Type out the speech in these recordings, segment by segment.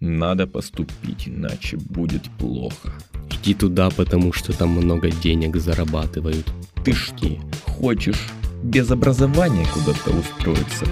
Надо поступить, иначе будет плохо. Иди туда, потому что там много денег зарабатывают. Ты что, хочешь без образования куда-то устроиться?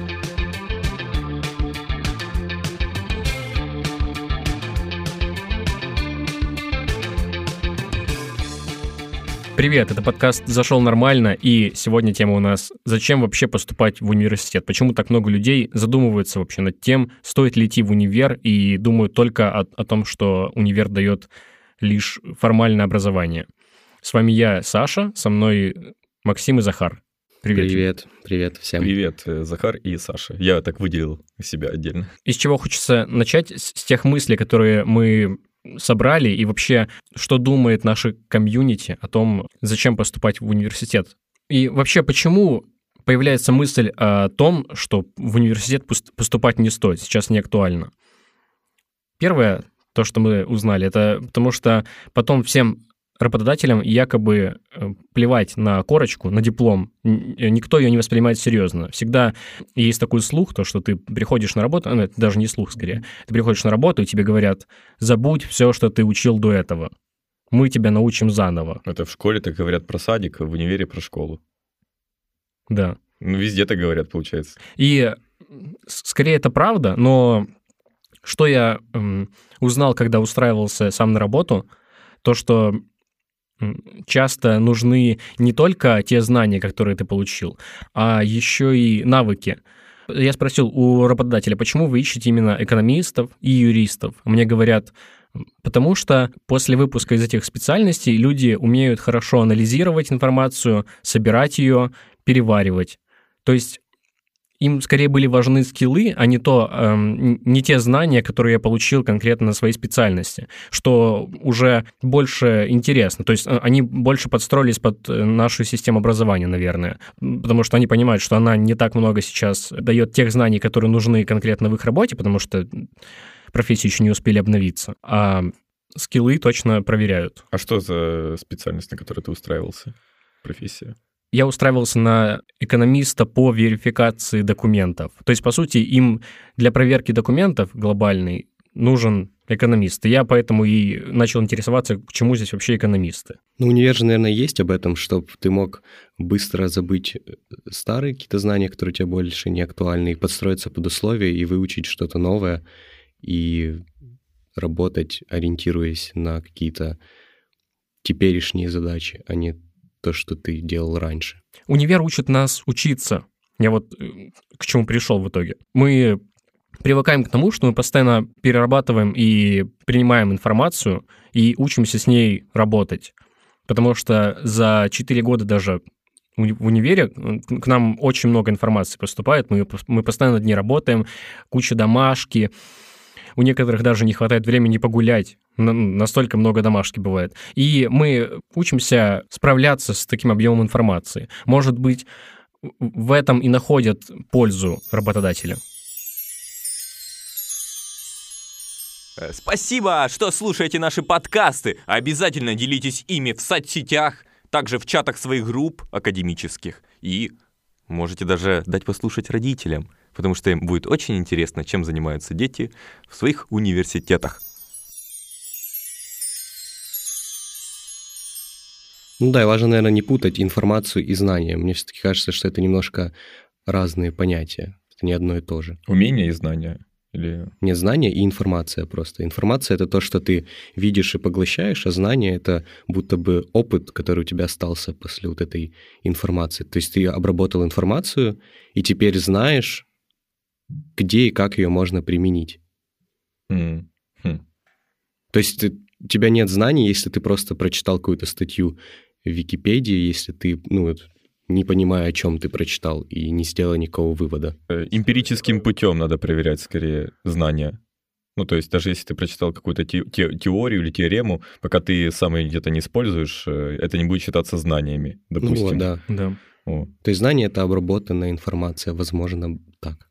Привет, это подкаст «Зашел нормально», и сегодня тема у нас «Зачем вообще поступать в университет?» Почему так много людей задумываются вообще над тем, стоит ли идти в универ, и думают только о, о том, что универ дает лишь формальное образование. С вами я, Саша, со мной Максим и Захар. Привет. Привет, привет всем. Привет, э, Захар и Саша. Я так выделил себя отдельно. Из чего хочется начать? С с тех мыслей, которые мы собрали, и вообще, что думает наше комьюнити о том, зачем поступать в университет. И вообще, почему появляется мысль о том, что в университет пос- поступать не стоит, сейчас не актуально. Первое, то, что мы узнали, это потому что потом всем работодателям якобы э, плевать на корочку, на диплом. Н- Никто ее не воспринимает серьезно. Всегда есть такой слух, то, что ты приходишь на работу, ну, это даже не слух скорее, ты приходишь на работу, и тебе говорят, забудь все, что ты учил до этого. Мы тебя научим заново. Это в школе так говорят про садик, в универе про школу. Да. Ну, везде так говорят, получается. И скорее это правда, но что я м, узнал, когда устраивался сам на работу, то, что часто нужны не только те знания, которые ты получил, а еще и навыки. Я спросил у работодателя, почему вы ищете именно экономистов и юристов? Мне говорят, потому что после выпуска из этих специальностей люди умеют хорошо анализировать информацию, собирать ее, переваривать. То есть им скорее были важны скиллы, а не то, эм, не те знания, которые я получил конкретно на своей специальности, что уже больше интересно. То есть э, они больше подстроились под э, нашу систему образования, наверное, потому что они понимают, что она не так много сейчас дает тех знаний, которые нужны конкретно в их работе, потому что профессии еще не успели обновиться, а скиллы точно проверяют. А что за специальность, на которой ты устраивался? Профессия? Я устраивался на экономиста по верификации документов. То есть, по сути, им для проверки документов глобальной нужен экономист. Я поэтому и начал интересоваться, к чему здесь вообще экономисты. Ну, универ же, наверное, есть об этом, чтобы ты мог быстро забыть э, старые какие-то знания, которые тебе больше не актуальны, и подстроиться под условия, и выучить что-то новое, и работать, ориентируясь на какие-то теперешние задачи, а не то, что ты делал раньше. Универ учит нас учиться. Я вот э, к чему пришел в итоге. Мы привыкаем к тому, что мы постоянно перерабатываем и принимаем информацию и учимся с ней работать. Потому что за 4 года даже в универе к нам очень много информации поступает, мы, мы постоянно над ней работаем, куча домашки, у некоторых даже не хватает времени погулять, настолько много домашки бывает. И мы учимся справляться с таким объемом информации. Может быть, в- этом и находят пользу работодатели. Э, Спасибо, что слушаете наши подкасты. Обязательно делитесь ими в соцсетях, также в чатах своих групп академических. И можете даже дать послушать родителям, потому что им будет очень интересно, чем занимаются дети в своих университетах. Ну да, и важно, наверное, не путать информацию и знания. Мне все-таки кажется, что это немножко разные понятия. Это не одно и то же. Умения и знания? Или... Не знание и информация просто. Информация — это то, что ты видишь и поглощаешь, а знание — это будто бы опыт, который у тебя остался после вот этой информации. То есть ты обработал информацию, и теперь знаешь, где и как ее можно применить. М, хм. То есть ты- у тебя нет знаний, если ты просто прочитал какую-то статью в Википедии, если ты, ну, вот, не понимая, о чем ты прочитал, и не сделал никакого вывода. Э, Эмпирическим путем надо проверять скорее знания. Ну, то есть даже если ты прочитал какую-то те- те- теорию или теорему, пока ты сам ее где-то не используешь, э, это не будет считаться знаниями, Ну допустим. вот, да. Да. О. То есть знание — это обработанная информация, возможно, так.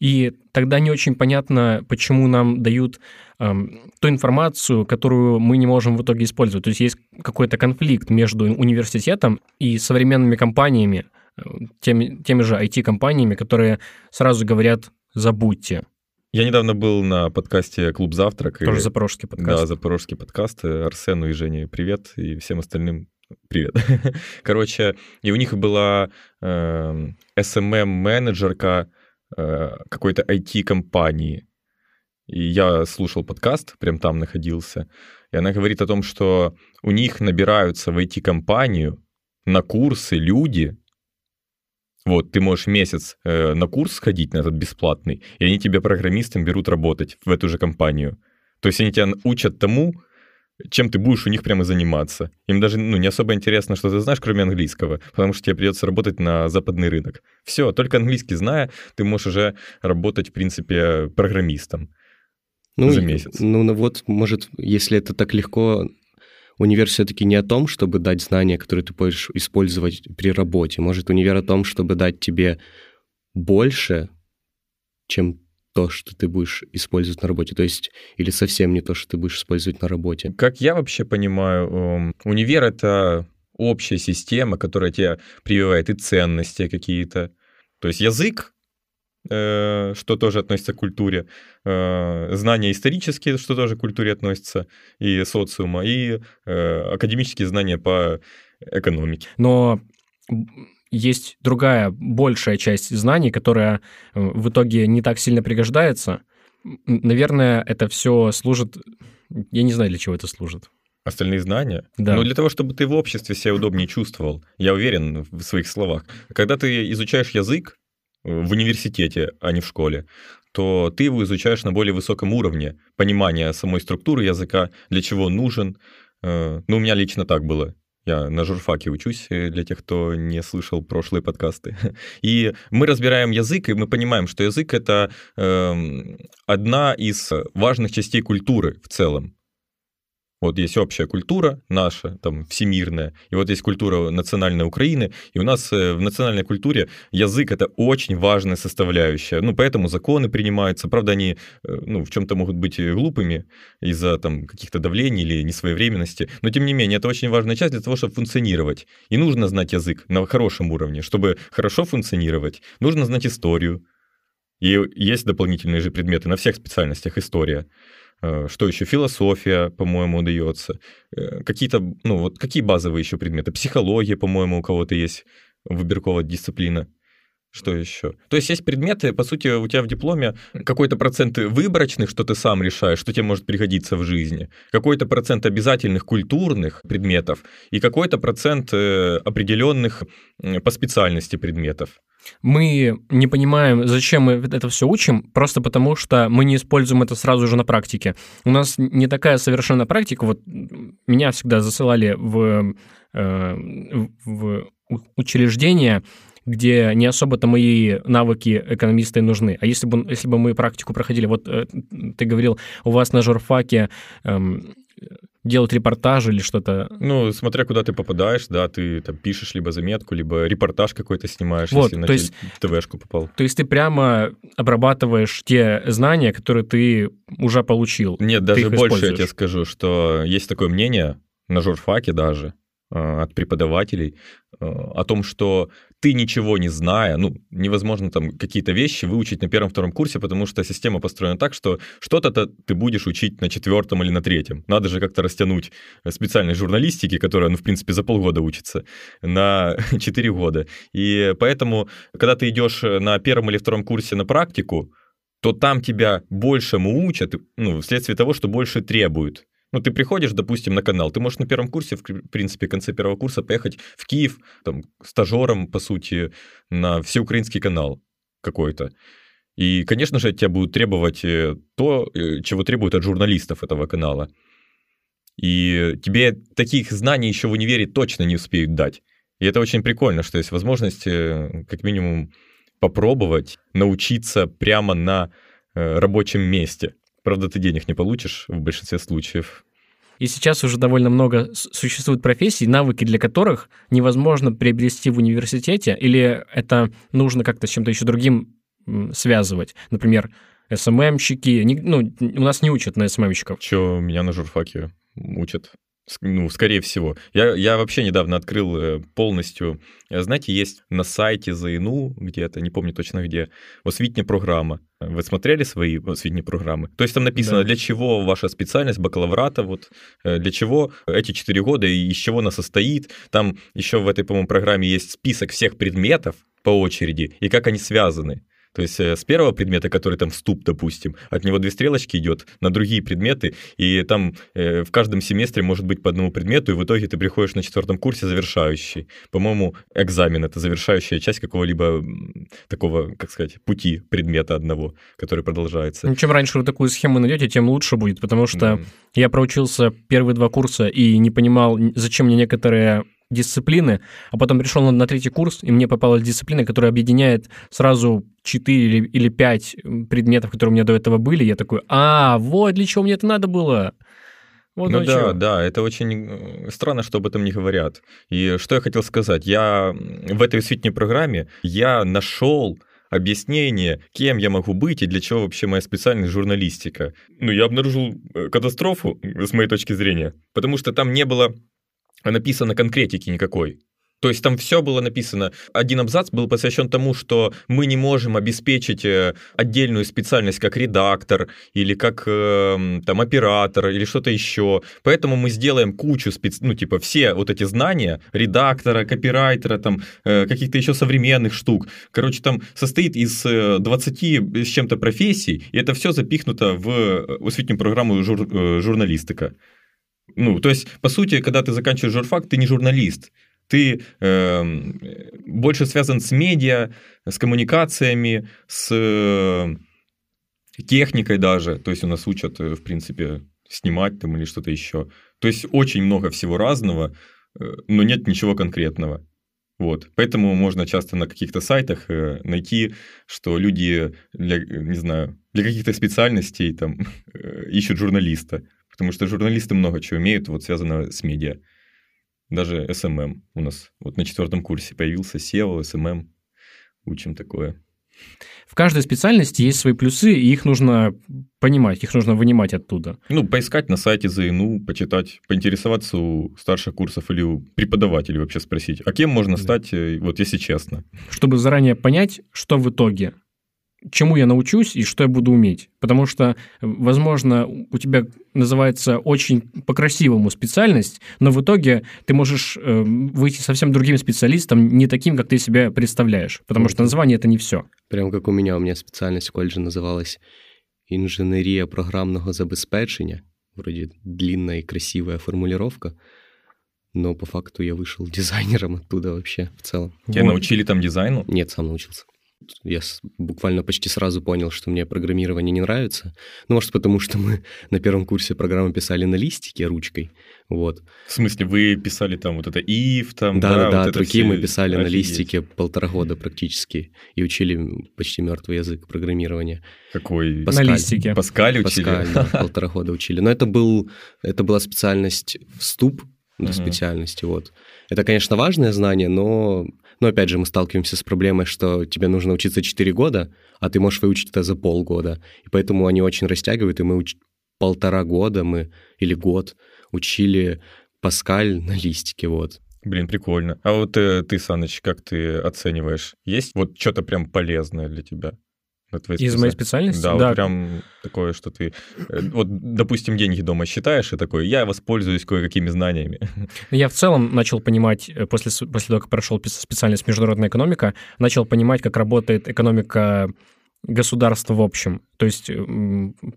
И тогда не очень понятно, почему нам дают эм, ту информацию, которую мы не можем в итоге использовать. То есть есть какой-то конфликт между университетом и современными компаниями, э, теми, теми же IT-компаниями, которые сразу говорят «забудьте». Я недавно был на подкасте «Клуб Завтрак». Тоже и- запорожский подкаст. Да, запорожский подкаст. Арсену и Жене привет, и всем остальным привет. Короче, и у них была эм, SMM-менеджерка э, какой-то IT-компании. И я слушал подкаст, прям там находился. И она говорит о том, что у них набираются в IT-компанию на курсы люди. Вот, ты можешь месяц э, на курс сходить, на этот бесплатный, и они тебя программистом берут работать в эту же компанию. То есть они тебя учат тому, чем ты будешь у них прямо заниматься. Им даже ну, не особо интересно, что ты знаешь, кроме английского, потому что тебе придется работать на западный рынок. Все, только английский зная, ты можешь уже работать, в принципе, программистом. Ну, за месяц. Ну, ну вот, может, если это так легко, универ все-таки не о том, чтобы дать знания, которые ты будешь использовать при работе. Может, универ о том, чтобы дать тебе больше, чем то, что ты будешь использовать на работе. То есть, или совсем не то, что ты будешь использовать на работе. Как я вообще понимаю, эм, универ — это общая система, которая тебе прививает и ценности какие-то. То есть язык, э, что тоже относится к культуре, э, знания исторические, что тоже к культуре относится, и социума, и э, академические знания по экономике. Но есть другая, большая часть знаний, которая э, в итоге не так сильно пригождается. Наверное, это все служит... Я не знаю, для чего это служит. Остальные знания? Да. Ну, для того, чтобы ты в обществе себя удобнее чувствовал. Я уверен в своих словах. Когда ты изучаешь язык э, в университете, а не в школе, то ты его изучаешь на более высоком уровне понимания самой структуры языка, для чего он нужен. Э, Ну, у меня лично так было. Я на журфаке учусь, э, для тех, кто не слышал прошлые подкасты. И мы разбираем язык, и мы понимаем, что язык — это эм, одна из важных частей культуры в целом. Вот есть общая культура наша, там, всемирная, и вот есть культура национальной Украины, и у нас э, в национальной культуре язык — это очень важная составляющая. Ну, поэтому законы принимаются. Правда, они, э, ну, в чем-то могут быть глупыми из-за, там, каких-то давлений или несвоевременности, но, тем не менее, это очень важная часть для того, чтобы функционировать. И нужно знать язык на хорошем уровне. Чтобы хорошо функционировать, нужно знать историю. И есть дополнительные же предметы на всех специальностях история. Э, Что еще? Философия, по-моему, дается. Э, Какие-то, ну вот какие базовые еще предметы? Психология, по-моему, у кого-то есть выбирковая дисциплина. Что еще? То есть есть предметы, по сути, у тебя в дипломе какой-то процент выборочных, что ты сам решаешь, что тебе может пригодиться в жизни, какой-то процент обязательных культурных предметов и какой-то процент э, определенных по специальности предметов. Мы не понимаем, зачем мы это все учим, просто потому что мы не используем это сразу же на практике. У нас не такая совершенная практика. Вот меня всегда засылали в, э, в учреждения, где не особо-то мои навыки экономиста и нужны. А если бы, если бы мы практику проходили, вот э, ты говорил, у вас на журфаке эм, делать репортажи или что-то. Ну, смотря куда ты попадаешь, да, ты там пишешь либо заметку, либо репортаж какой-то снимаешь, Вот, если на то есть- тел- ТВшку попал. То есть ты прямо обрабатываешь те знания, которые ты уже получил. Нет, даже больше я тебе скажу, что есть такое мнение на журфаке даже от преподавателей э, о том, что ты ничего не зная, ну, невозможно там какие-то вещи выучить на первом-втором курсе, потому что система построена так, что что-то -то ты будешь учить на четвертом или на третьем. Надо же как-то растянуть специальной журналистики, которая, ну, в принципе, за полгода учится, на 4 года. И поэтому, когда ты идешь на первом или втором курсе на практику, то там тебя большему учат, ну, вследствие того, что больше требуют. Ну, ты приходишь, допустим, на канал, ты можешь на первом курсе, в принципе, в конце первого курса поехать в Киев, там, стажером, по сути, на всеукраинский канал какой-то. И, конечно же, от тебя будут требовать э, то, э, чего требуют от журналистов этого канала. И тебе таких знаний еще в универе точно не успеют дать. И это очень прикольно, что есть возможность, э, как минимум, попробовать научиться прямо на рабочем месте. Правда, ты денег не получишь в большинстве случаев. И сейчас уже довольно много существует профессий, навыки для которых невозможно приобрести в университете, или это нужно как-то с чем-то еще другим связывать. Например, СММщики. Не- ну, у нас не учат на СММщиков. Что меня на журфаке учат. С- Ну, скорее всего. Я, я вообще недавно открыл э, полностью... э, Знаете, есть на сайте ЗНУ где-то, не помню точно где, освітня программа. Вы смотрели свои освітні программы? То есть там написано, Да. для чего ваша специальность бакалаврата, вот, э, для чего эти 4 года и из чего она состоит. Там еще в этой, по-моему, программе есть список всех предметов по очереди и как они связаны. То есть э, с первого предмета, который там вступ, допустим, от него две стрелочки идет на другие предметы, и там э, в каждом семестре может быть по одному предмету, и в итоге ты приходишь на четвертом курсе завершающий. По-моему, экзамен это завершающая часть какого-либо такого, как сказать, пути предмета одного, который продолжается. Ну, Чем раньше вы такую схему найдете, тем лучше будет, потому что Да. я проучился первые два курса и не понимал, зачем мне некоторые дисциплины, а потом пришел на, на третий курс, и мне попалась дисциплина, которая объединяет сразу 4 или, или 5 предметов, которые у меня до этого были. Я такой, а, вот для чего мне это надо было. Вот ну да, чего. да, это очень э, странно, что об этом не говорят. И что я хотел сказать, я в этой осветней программе я нашел объяснение, кем я могу быть и для чего вообще моя специальность журналистика. Ну, я обнаружил э, катастрофу, с моей точки зрения, потому что там не было написано конкретики никакой. То есть там все было написано. Один абзац был посвящен тому, что мы не можем обеспечить э, отдельную специальность как редактор или как э, там оператор или что-то еще. Поэтому мы сделаем кучу спец... ну типа все вот эти знания редактора, копирайтера, там э, каких-то еще современных штук. Короче, там состоит из э, 20 с чем-то профессий, и это все запихнуто в э, осветнюю программу жур- э, журналистика. Ну, то есть, по сути, когда ты заканчиваешь журфак, ты не журналист. Ты эм, больше связан с медиа, с коммуникациями, с э, техникой даже. То есть у нас учат, э, в принципе, снимать там или что-то еще. То есть очень много всего разного, э, но нет ничего конкретного. Вот. Поэтому можно часто на каких-то сайтах э, найти, что люди для, э, не знаю, для каких-то специальностей там э, ищут журналиста. Потому что журналисты много чего умеют, вот связано с медиа. Даже SMM у нас вот на четвертом курсе появился SEO, SMM. Учим такое. В каждой специальности есть свои плюсы, и их нужно понимать, их нужно вынимать оттуда. Ну, поискать на сайте ЗНУ, почитать, поинтересоваться у старших курсов или у преподавателей вообще спросить, а кем можно Да. стать, э, вот если честно. чтобы заранее понять, что в итоге, чему я научусь и что я буду уметь. Потому что, возможно, у тебя называется очень по-красивому специальность, но в итоге ты можешь э, выйти совсем другим специалистом, не таким, как ты себя представляешь. Потому что название это не все. Прям как у меня, у меня специальность в колледже называлась «Инженерия программного забезпечения». Вроде длинная и красивая формулировка, но по факту я вышел дизайнером оттуда вообще в целом. Тебя Вот. научили там дизайну? Нет, сам научился. Я буквально почти сразу понял, что мне программирование не нравится. Ну, может, потому что мы на первом курсе программы писали на листике ручкой. Вот. В смысле, вы писали там вот это if, там, Да, да, да, вот от руки все- мы писали на Офигеть. листике полтора года практически и учили почти мертвый язык программирования. Какой? Паскаль. На листике. Паскаль учили? Паскаль, да, полтора года учили. Но это, был, это была специальность вступ до Мгм. специальности. Вот. Это, конечно, важное знание, но, но опять же мы сталкиваемся с проблемой, что тебе нужно учиться 4 года, а ты можешь выучить это за полгода. И поэтому они очень растягивают, и мы уч- полтора года мы или год учили Паскаль на листике. Вот. Блин, прикольно. А вот э, ты, Саныч, как ты оцениваешь? Есть вот что-то прям полезное для тебя? Из моей специальности? специальности? Да, вот прям такое, что ты... э, Вот, допустим, деньги дома считаешь и такой, я воспользуюсь кое-какими знаниями. Я в целом начал понимать, э, после, после того, как прошел специальность международная экономика, начал понимать, как работает экономика государства в общем. То есть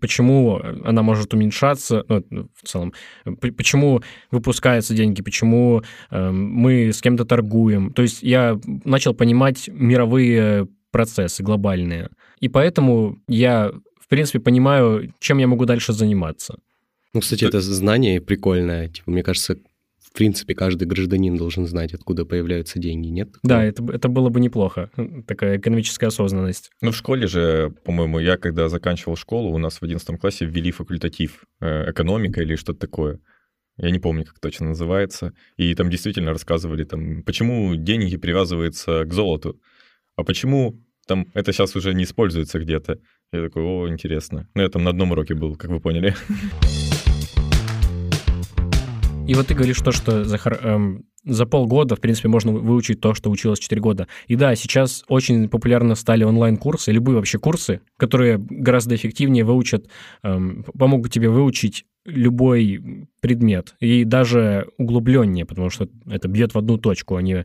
почему она может уменьшаться, ну, в целом, п- почему выпускаются деньги, почему э, мы с кем-то торгуем. То есть я начал понимать мировые процессы глобальные. И поэтому я, в принципе, понимаю, чем я могу дальше заниматься. Ну, кстати, это знание прикольное. Типа, мне кажется, в принципе, каждый гражданин должен знать, откуда появляются деньги, нет? Да, это, это было бы неплохо. Такая экономическая осознанность. Ну, в школе же, по-моему, я когда заканчивал школу, у нас в 11 классе ввели факультатив э, экономика или что-то такое. Я не помню, как точно называется. И там действительно рассказывали, там, почему деньги привязываются к золоту, а почему там это сейчас уже не используется где-то. Я такой, о, интересно. Ну, я там на одном уроке был, как вы поняли. И вот ты говоришь то, что за, эм, за полгода, в принципе, можно выучить то, что училось 4 года. И да, сейчас очень популярно стали онлайн-курсы, любые вообще курсы, которые гораздо эффективнее выучат, эм, помогут тебе выучить любой предмет, и даже углубленнее, потому что это бьет в одну точку, а не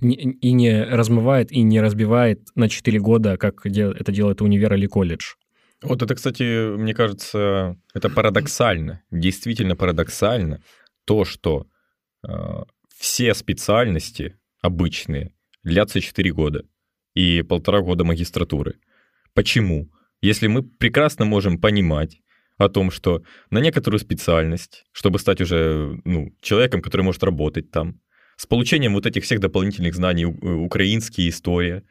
и не размывает, и не разбивает на 4 года, как это делает универ или колледж. Вот это, кстати, мне кажется, это парадоксально, действительно парадоксально, то, что э, все специальности обычные длятся 4 года и полтора года магистратуры. Почему? Если мы прекрасно можем понимать о том, что на некоторую специальность, чтобы стать уже ну, человеком, который может работать там, с получением вот этих всех дополнительных знаний, украинские история,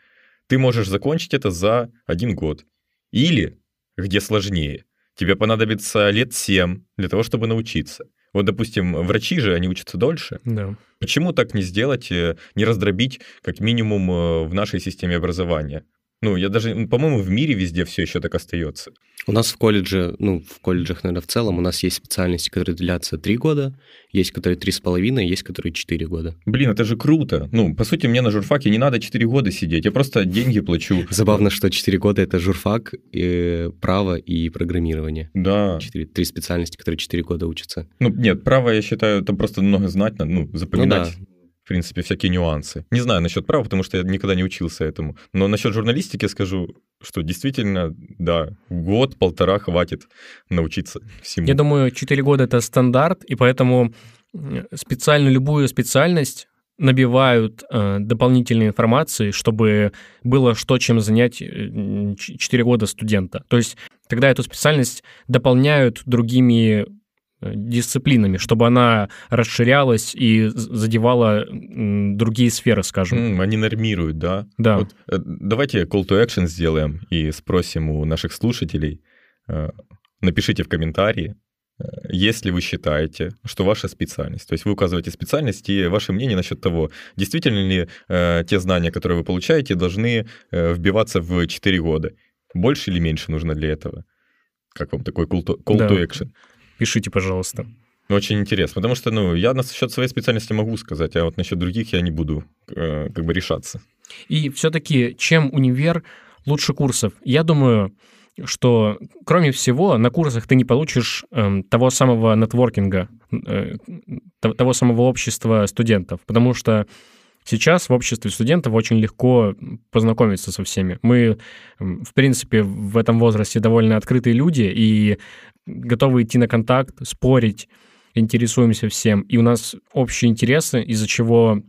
ты можешь закончить это за один год. Или, где сложнее, тебе понадобится лет 7 для того, чтобы научиться. Вот, допустим, врачи же, они учатся дольше. Да. Почему так не сделать, э, не раздробить, как минимум, э, в нашей системе образования? Ну, я даже, по-моему, в мире везде все еще так остается. У нас в колледже, ну, в колледжах, наверное, в целом, у нас есть специальности, которые длятся три года, есть которые три с половиной, есть которые четыре года. Блин, это же круто. Ну, по сути, мне на журфаке не надо четыре года сидеть, я просто деньги плачу. Забавно, что четыре года — это журфак, и право и программирование. Да. Три специальности, которые четыре года учатся. Ну, нет, право, я считаю, там просто много знать надо, ну, запоминать. Ну, да принципе, всякие нюансы. Не знаю насчет права, потому что я никогда не учился этому. Но насчет журналистики скажу, что действительно, да, год-полтора хватит научиться всему. Я думаю, 4 года — это стандарт, и поэтому специально любую специальность набивают э, дополнительной информации, чтобы было что, чем занять 4 э, года студента. То есть тогда эту специальность дополняют другими Э, дисциплинами, чтобы она расширялась и задевала другие сферы, скажем. Они нормируют, да? Да. Вот, э, давайте call to action сделаем и спросим у наших слушателей. Э, напишите в комментарии, если вы считаете, что ваша специальность, то есть вы указываете специальность и ваше мнение насчет того, действительно ли э, те знания, которые вы получаете, должны э, вбиваться в 4 года. Больше или меньше нужно для этого? Как вам такой call to, call да. to action? Пишите, пожалуйста. Очень интересно, потому что, ну, я насчет своей специальности могу сказать, а вот насчет других я не буду э, как бы решаться. И все-таки чем универ лучше курсов? Я думаю, что, кроме всего, на курсах ты не получишь э, того самого нетворкинга, э, того самого общества студентов, потому что сейчас в обществе студентов очень легко познакомиться со всеми. Мы, в принципе, в этом возрасте довольно открытые люди, и готовы идти на контакт, спорить, интересуемся всем. И у нас общие интересы, из-за чего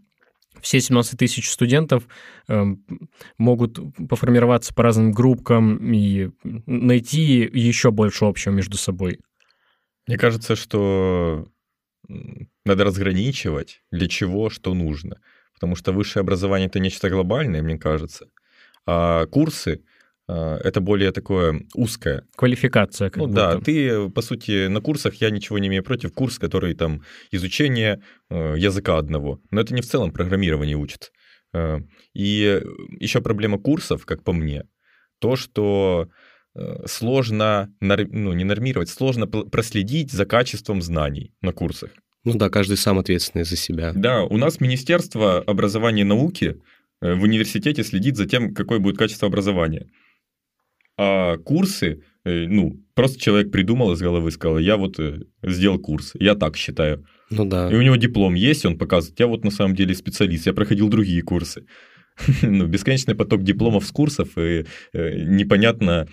все 17 тысяч студентов э, могут поформироваться по разным группкам и найти еще больше общего между собой. Мне кажется, что надо разграничивать, для чего что нужно. Потому что высшее образование — это нечто глобальное, мне кажется. А курсы а, это более такое узкое. Квалификация. Как ну будто. да, ты, по сути, на курсах, я ничего не имею против, курс, который там изучение э, языка одного, но это не в целом программирование учит. Э, и еще проблема курсов, как по мне, то, что э, сложно, ну не нормировать, сложно проследить за качеством знаний на курсах. Ну да, каждый сам ответственный за себя. Да, у нас Министерство образования и науки в университете следит за тем, какое будет качество образования. А курсы, э, ну, просто человек придумал из головы, сказал, я вот э, сделал курс, я так считаю. Ну да. И у него диплом есть, он показывает, я вот на самом деле специалист, я проходил другие курсы. ну, бесконечный поток дипломов с курсов, и э, непонятно,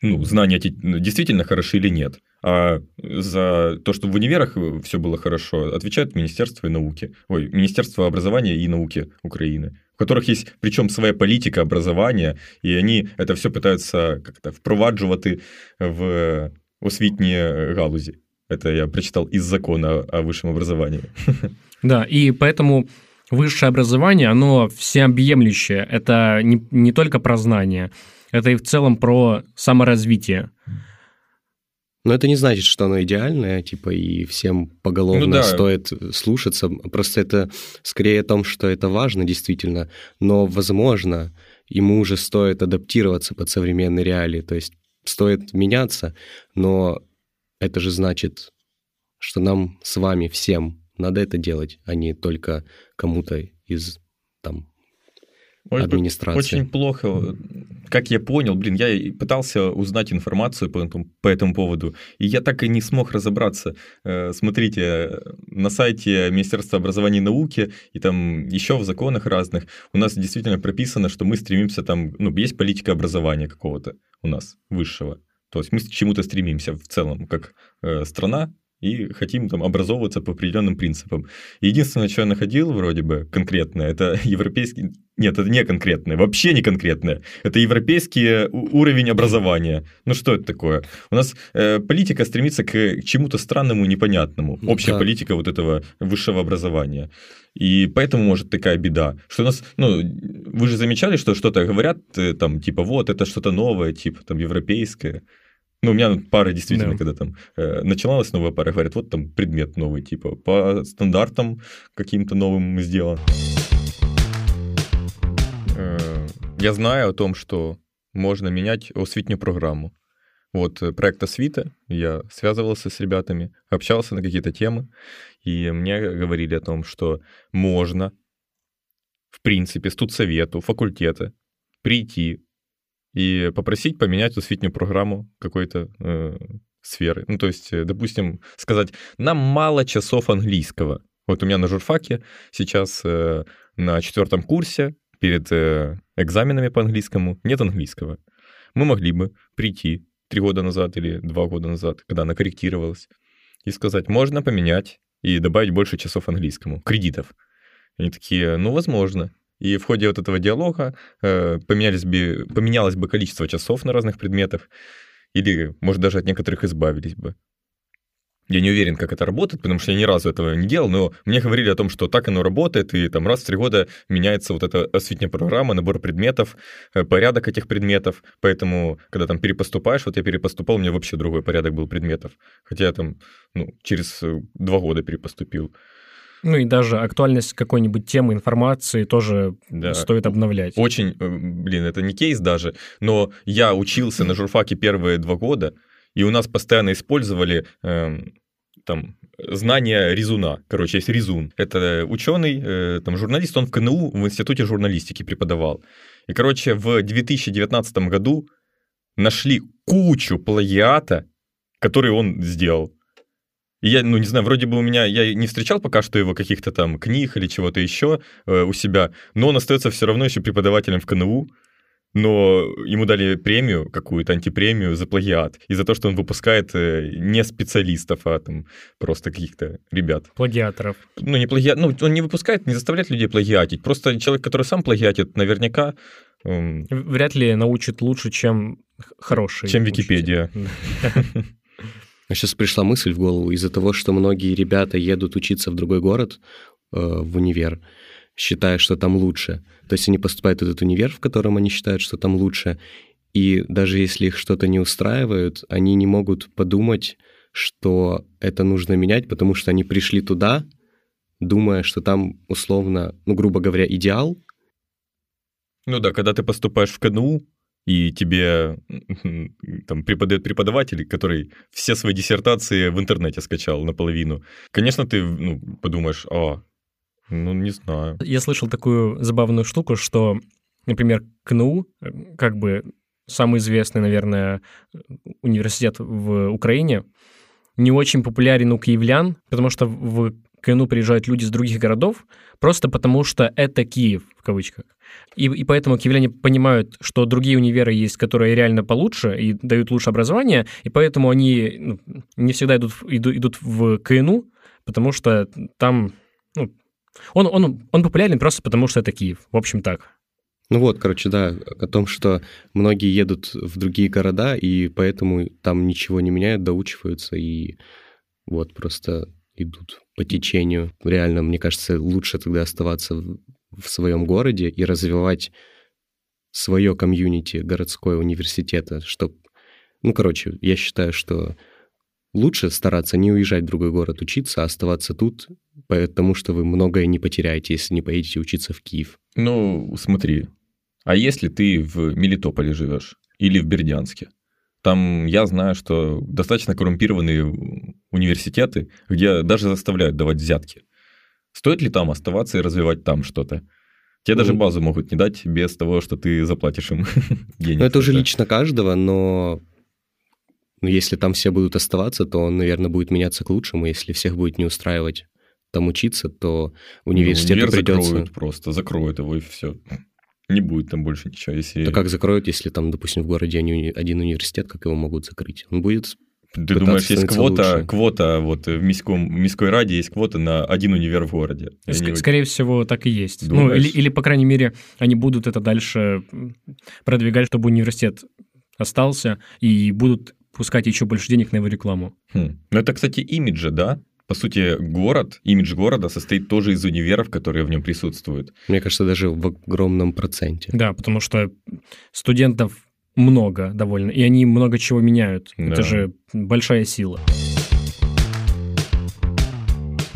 ну, знания ну, действительно хороши или нет. А за то, что в универах все было хорошо, отвечает Министерство науки, ой, Министерство образования и науки Украины которых есть причем своя политика образования, и они это все пытаются как-то впроваджувати в освітні галузі. Это я прочитал из закона о высшем образовании. Да, и поэтому высшее образование, оно всеобъемлющее. Это не, не только про знания, это и в целом про саморазвитие. Но это не значит, что оно идеальное, типа, и всем поголовно ну, да. стоит слушаться. Просто это скорее о том, что это важно действительно, но, возможно, ему уже стоит адаптироваться под современные реалии, то есть стоит меняться, но это же значит, что нам с вами всем надо это делать, а не только кому-то из там Может быть, администрации. Очень плохо. Как я понял, блин, я пытался узнать информацию по этому, по этому поводу, и я так и не смог разобраться. Э, Смотрите, на сайте Министерства образования и науки и там еще в законах разных у нас действительно прописано, что мы стремимся там, ну, есть политика образования какого-то у нас, высшего. То есть мы к чему-то стремимся в целом, как э, страна, и хотим там образовываться по определенным принципам. Единственное, что я находил вроде бы конкретное, это европейский... Нет, это не конкретное, вообще не конкретное. Это европейский у- уровень образования. Ну что это такое? У нас э, политика стремится к чему-то странному и непонятному. Общая да. политика вот этого высшего образования. И поэтому может такая беда, что у нас, ну, вы же замечали, что что-то говорят, э, там, типа, вот, это что-то новое, типа, там, европейское. Ну, у меня пара действительно, Да. когда там э, начиналась новая пара, говорят, вот там предмет новый, типа, по стандартам каким-то новым сделан. Э, Я знаю о том, что можно менять освітню программу. Вот э, проект Освита, я связывался с ребятами, общался на какие-то темы, и мне говорили о том, что можно, в принципе, студсовету, факультета прийти и попросить поменять освітнюю программу какой-то э, сферы. Ну, то есть, э, допустим, сказать, нам мало часов английского. Вот у меня на журфаке сейчас э, на четвертом курсе перед э, экзаменами по английскому нет английского. Мы могли бы прийти три года назад или два года назад, когда она корректировалась, и сказать, можно поменять и добавить больше часов английскому, кредитов. Они такие, ну, возможно. И в ходе вот этого диалога э, поменялись бы, поменялось бы количество часов на разных предметах, или, может, даже от некоторых избавились бы. Я не уверен, как это работает, потому что я ни разу этого не делал, но мне говорили о том, что так оно работает, и там раз в три года меняется вот эта осветняя программа, набор предметов, э, порядок этих предметов, поэтому, когда там перепоступаешь, вот я перепоступал, у меня вообще другой порядок был предметов, хотя я там, ну, через э, два года перепоступил. Ну и даже актуальность какой-нибудь темы, информации тоже Да. стоит обновлять. Очень, э, блин, это не кейс даже, но я учился на журфаке первые два года, и у нас постоянно использовали эм, там знания резуна. Короче, есть резун. Это ученый, э, там журналист, он в КНУ в институте журналистики преподавал. И, короче, в 2019 году нашли кучу плагиата, который он сделал. Я, ну, не знаю, вроде бы у меня, я не встречал пока что его каких-то там книг или чего-то еще э, у себя, но он остается все равно еще преподавателем в КНУ, но ему дали премию какую-то, антипремию за плагиат, и за то, что он выпускает э, не специалистов, а там просто каких-то ребят. Плагиаторов. Ну, не плагиат, ну, он не выпускает, не заставляет людей плагиатить, просто человек, который сам плагиатит, наверняка, эм, Вряд ли научит лучше, чем хороший. чем учитель. Википедия. Сейчас пришла мысль в голову из-за того, что многие ребята едут учиться в другой город, э, в универ, считая, что там лучше. То есть они поступают в этот универ, в котором они считают, что там лучше, и даже если их что-то не устраивает, они не могут подумать, что это нужно менять, потому что они пришли туда, думая, что там условно, ну, грубо говоря, идеал, Ну да, когда ты поступаешь в КНУ, и тебе там преподает преподаватель, который все свои диссертации в интернете скачал наполовину, конечно, ты ну, подумаешь, а, ну не знаю. Я слышал такую забавную штуку, что, например, КНУ, э, как бы самый известный, наверное, университет в Украине, не очень популярен у киевлян, потому что в КНУ приезжают люди из других городов, просто потому что это Киев, в кавычках. И, и поэтому киевляне понимают, что другие универы есть, которые реально получше и дают лучше образование, и поэтому они ну, не всегда идут, иду- идут в КНУ, потому что там ну, он, он, он популярен просто потому, что это Киев. В общем, так. Ну вот, короче, да, о том, что многие едут в другие города, и поэтому там ничего не меняют, доучиваются, и вот просто идут по течению. Реально, мне кажется, лучше тогда оставаться в, в своем городе и развивать свое комьюнити городское университета, чтобы... Ну, короче, я считаю, что лучше стараться не уезжать в другой город учиться, а оставаться тут, потому что вы многое не потеряете, если не поедете учиться в Киев. Ну, смотри, а если ты в Мелитополе живешь или в Бердянске? Там я знаю, что достаточно коррумпированные университеты, где даже заставляют давать взятки. Стоит ли там оставаться и развивать там что-то? Тебе даже Ну. базу могут не дать без того, что ты заплатишь им денег. Ну, это уже лично каждого, но ну, если там все будут оставаться, то он, наверное, будет меняться к лучшему. Если всех будет не устраивать там учиться, то Ну, университету универ придется... закроют просто, закроют его и все. Не будет там больше ничего. Если... Да как закроют, если там, допустим, в городе один, уни- один университет, как его могут закрыть? Он будет... Ты думаешь, есть квота, лучше. квота вот в Миском, Миской Раде есть квота на один универ в городе. Ск- они- Скорее всего, так и есть. Ну, Думаешь? или, или, по крайней мере, они будут это дальше продвигать, чтобы университет остался, и будут пускать еще больше денег на его рекламу. Хм. Ну, это, кстати, имиджа, да? По сути, город, имидж города состоит тоже из универов, которые в нем присутствуют. Мне кажется, даже в огромном проценте. Да, потому что студентов много довольно, и они много чего меняют. Да. Это же большая сила.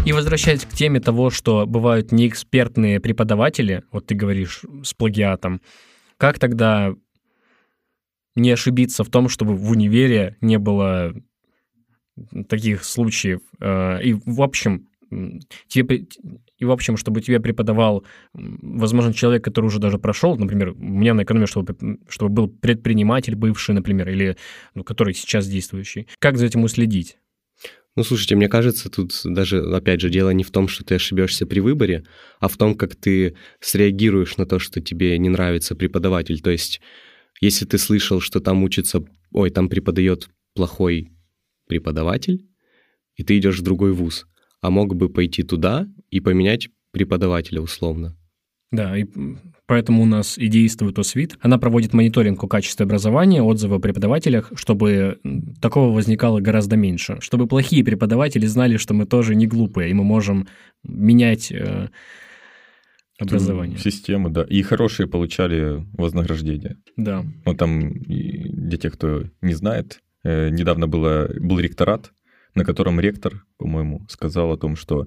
И возвращаясь к теме того, что бывают неэкспертные преподаватели, вот ты говоришь с плагиатом, как тогда не ошибиться в том, чтобы в универе не было таких случаев? Э, И в общем, тебе, и в общем, чтобы тебе преподавал, возможно, человек, который уже даже прошел, например, у меня на экономе, чтобы, чтобы был предприниматель бывший, например, или ну, который сейчас действующий. Как за этим уследить? Ну, слушайте, мне кажется, тут даже, опять же, дело не в том, что ты ошибешься при выборе, а в том, как ты среагируешь на то, что тебе не нравится преподаватель. То есть, если ты слышал, что там учится, ой, там преподает плохой преподаватель, и ты идешь в другой вуз, а мог бы пойти туда и поменять преподавателя условно. Да, и поэтому у нас и действует ОСВИТ. Она проводит мониторинг о качестве образования, отзывы о преподавателях, чтобы такого возникало гораздо меньше. Чтобы плохие преподаватели знали, что мы тоже не глупые, и мы можем менять э, образование. Систему, да. И хорошие получали вознаграждение. Да. Ну, там, для тех, кто не знает, недавно было, был ректорат, на котором ректор, по-моему, сказал о том, что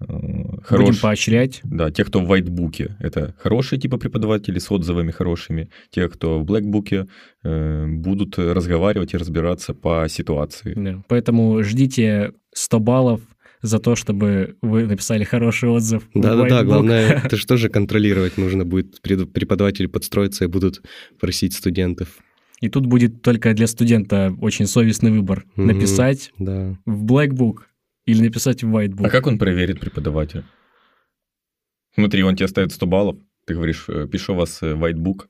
э, Будем хорош- поощрять. Да, те, кто в вайтбуке, это хорошие типа преподаватели с отзывами хорошими. Те, кто в блэкбуке, э, будут разговаривать и разбираться по ситуации. Да. Поэтому ждите 100 баллов за то, чтобы вы написали хороший отзыв. Да-да-да, главное, это же тоже контролировать нужно будет. Преподаватели подстроятся и будут просить студентов. И тут будет только для студента очень совестный выбор. Мгм. Написать Да. в Blackbook или написать в Whitebook. А как он проверит преподавателя? Смотри, он тебе ставит 100 баллов, ты говоришь, э, пишу вас э, whitebook,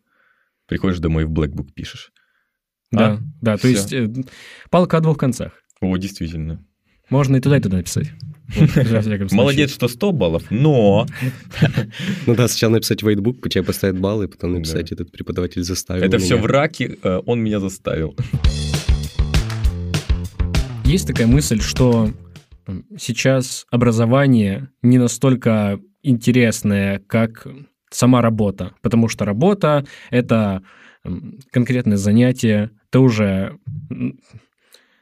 приходишь домой и в blackbook пишешь. Да, А? да, то Всё. есть э, палка о двух концах. О, действительно. Можно и туда, и туда написать. Молодец, что 100 баллов, но Ну да, сначала написать whitebook, тебе поставят баллы, потом написать этот преподаватель заставил это все меня». в раке, э, он меня заставил. Есть такая мысль, что сейчас образование не настолько интересное, как сама работа, потому что работа — это конкретное занятие, ты уже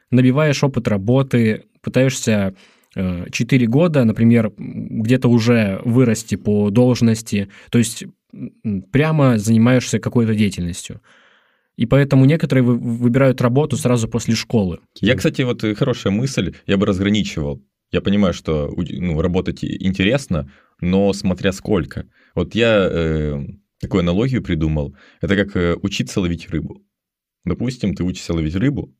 набиваешь опыт работы, пытаешься 4 года, например, где-то уже вырасти по должности, то есть прямо занимаешься какой-то деятельностью. И поэтому некоторые вы- выбирают работу сразу после школы. Я, кстати, вот э, хорошая мысль, я бы разграничивал. Я понимаю, что ну, работать интересно, но смотря сколько. Вот я э, такую аналогию придумал. Это как э, учиться ловить рыбу. Допустим, ты учишься ловить рыбу,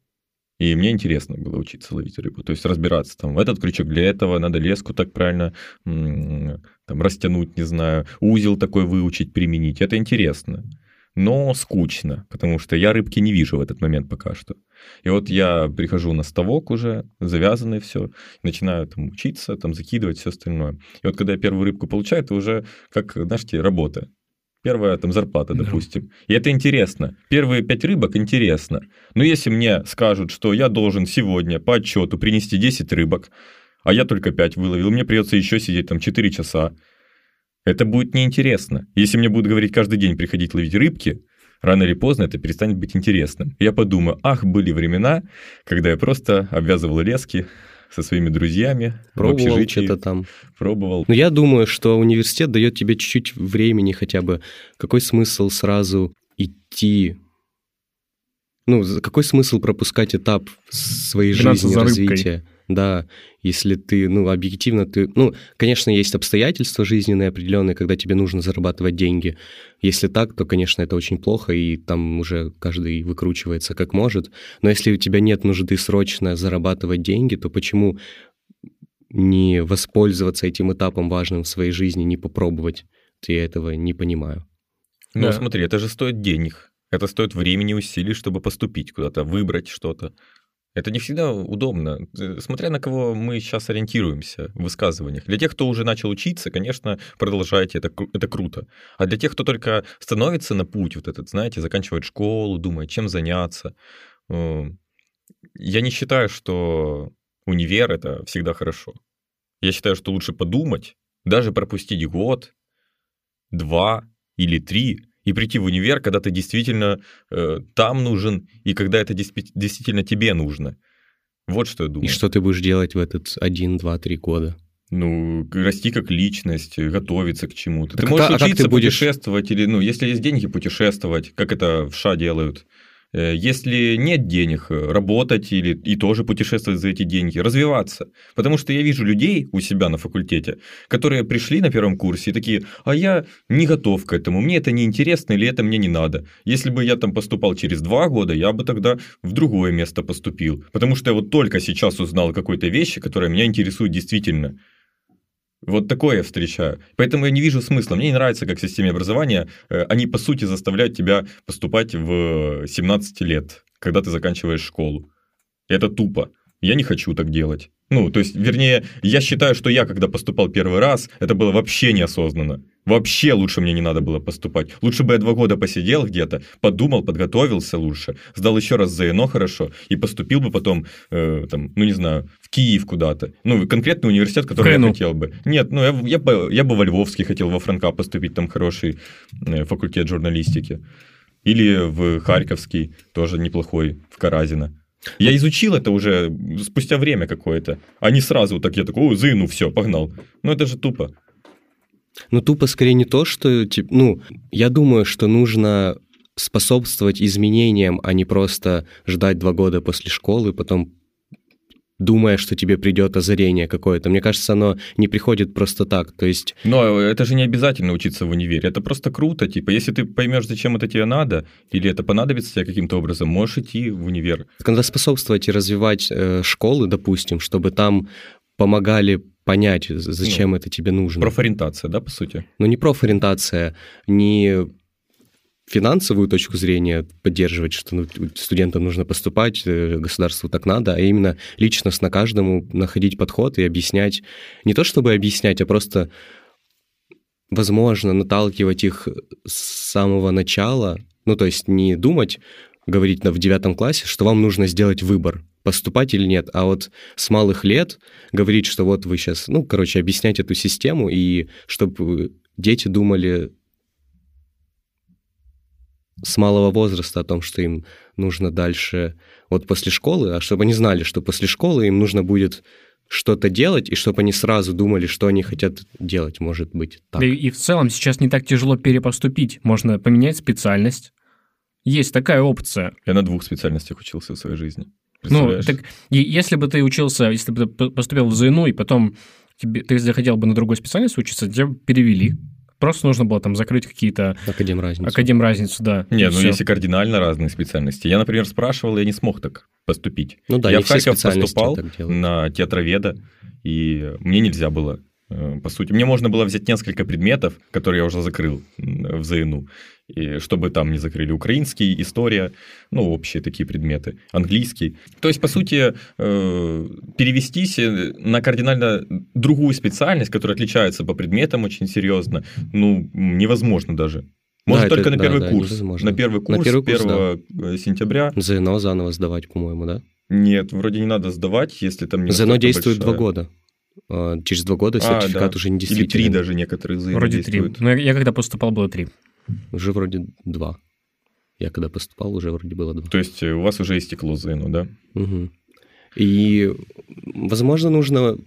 и мне интересно было учиться ловить рыбу. То есть разбираться там, этот крючок для этого, надо леску так правильно там, растянуть, не знаю, узел такой выучить, применить. Это интересно. Но скучно, потому что я рыбки не вижу в этот момент пока что. И вот я прихожу на ставок уже, завязанный все, начинаю там учиться, там закидывать все остальное. И вот когда я первую рыбку получаю, это уже как, знаете, работа. Первая там зарплата, Да. допустим. И это интересно. Первые пять рыбок интересно. Но если мне скажут, что я должен сегодня по отчету принести 10 рыбок, а я только 5 выловил, мне придется еще сидеть там 4 часа, это будет неинтересно. Если мне будут говорить каждый день приходить ловить рыбки, рано или поздно это перестанет быть интересным. Я подумаю, ах, были времена, когда я просто обвязывал лески со своими друзьями Пробовал что-то там. пробовал. Но я думаю, что университет дает тебе чуть-чуть времени хотя бы. Какой смысл сразу идти? Ну, какой смысл пропускать этап своей жизни, развития? Да, если ты, ну, объективно ты... Ну, конечно, есть обстоятельства жизненные определенные, когда тебе нужно зарабатывать деньги. Если так, то, конечно, это очень плохо, и там уже каждый выкручивается как может. Но если у тебя нет нужды срочно зарабатывать деньги, то почему не воспользоваться этим этапом важным в своей жизни, не попробовать? Я этого не понимаю. Ну, Да. смотри, это же стоит денег. Это стоит времени усилий, чтобы поступить куда-то, выбрать что-то. Это не всегда удобно, Э, смотря на кого мы сейчас ориентируемся в высказываниях. Для тех, кто уже начал учиться, конечно, продолжайте, это, это круто. А для тех, кто только становится на путь вот этот, знаете, заканчивает школу, думает, чем заняться, э, я не считаю, что универ — это всегда хорошо. Я считаю, что лучше подумать, даже пропустить год, два или три, и прийти в универ, когда ты действительно э, там нужен, и когда это действи- действительно тебе нужно. Вот что я думаю. И что ты будешь делать в этот один, два, три года? Ну, расти как личность, готовиться к чему-то. Так ты можешь а учиться ты будешь- путешествовать, или, ну, если есть деньги, путешествовать, как это в ША делают. Э, Если нет денег, э, работать или и тоже путешествовать за эти деньги, развиваться. Потому что я вижу людей у себя на факультете, которые пришли на первом курсе и такие, а я не готов к этому, мне это не интересно или это мне не надо. Если бы я там поступал через два года, я бы тогда в другое место поступил. Потому что я вот только сейчас узнал какой-то вещи, которые меня интересуют действительно. Вот такое я встречаю. Поэтому я не вижу смысла. Мне не нравится, как в системе образования э, они, по сути, заставляют тебя поступать в 17 лет, когда ты заканчиваешь школу. Это тупо. Я не хочу так делать. Ну, то есть, вернее, я считаю, что я, когда поступал первый раз, это было вообще неосознанно. Вообще лучше мне не надо было поступать. Лучше бы я два года посидел где-то, подумал, подготовился лучше, сдал еще раз ЗНО хорошо и поступил бы потом, э, там, ну не знаю, в Киев куда-то. Ну, конкретный университет, который КНУ. я хотел бы. Нет, ну я, я, бы, я бы во Львовский хотел, во Франка поступить, там хороший э, факультет журналистики. Или в Харьковский, тоже неплохой, в Каразино. Я изучил это уже спустя время какое-то, а не сразу так я такой, о, ЗНУ, все, погнал. Ну это же тупо. Ну, тупо скорее не то, что... тип- Ну, я думаю, что нужно способствовать изменениям, а не просто ждать два года после школы, потом думая, что тебе придет озарение какое-то. Мне кажется, оно не приходит просто так. То есть, Но это же не обязательно учиться в универе. Это просто круто. Типа, если ты поймешь, зачем это тебе надо, или это понадобится тебе каким-то образом, можешь идти в универ. когда способствовать и развивать э, школы, допустим, чтобы там помогали понять, зачем это тебе нужно. Профориентация, да, по сути? Но не профориентация, не финансовую точку зрения поддерживать, что ну, студентам нужно поступать, э, государству так надо, а именно личностно каждому находить подход и объяснять, не то чтобы объяснять, а просто, возможно, наталкивать их с самого начала, ну, то есть не думать, говорить в девятом классе, что вам нужно сделать выбор, поступать или нет, а вот с малых лет говорить, что вот вы сейчас, ну, короче, объяснять эту систему, и чтобы дети думали с малого возраста о том, что им нужно дальше, вот после школы, а чтобы они знали, что после школы им нужно будет что-то делать, и чтобы они сразу думали, что они хотят делать, может быть, так. Да и, в целом сейчас не так тяжело перепоступить. Можно поменять специальность. Есть такая опция. Я на двух специальностях учился в своей жизни. Ну, так если бы ты учился, если бы ты поступил в ЗНУ, и потом тебе, ты захотел бы на другой специальности учиться, тебя бы перевели. Просто нужно было там закрыть какие-то Академ разницу. академ разницу, да. Не, ну всё. если кардинально разные специальности. Я, например, спрашивал, я не смог так поступить. Ну да, я не в все Харьков поступал на театроведа, и мне нельзя было, по сути. Мне можно было взять несколько предметов, которые я уже закрыл в ЗНУ, и чтобы там не закрыли украинский, история, ну, общие такие предметы, английский. То есть, по сути, э, перевестись э, на кардинально другую специальность, которая отличается по предметам очень серьезно, ну, невозможно даже. Может, это- только на да, первый да, курс. невозможно. На первый курс, На первый курс, 1 сентября. ЗНО заново сдавать, по-моему, да? Нет, вроде не надо сдавать, если там не ЗНО действует большая. два года. А, Через два года А, сертификат да. уже не Или три действителен. даже некоторые ЗНО Вроде три. Но я, я когда поступал, было три. Уже вроде два. Я когда поступал, уже вроде было два. То есть э, у вас уже истекло ЗНО, да? Мгм. И, возможно, нужно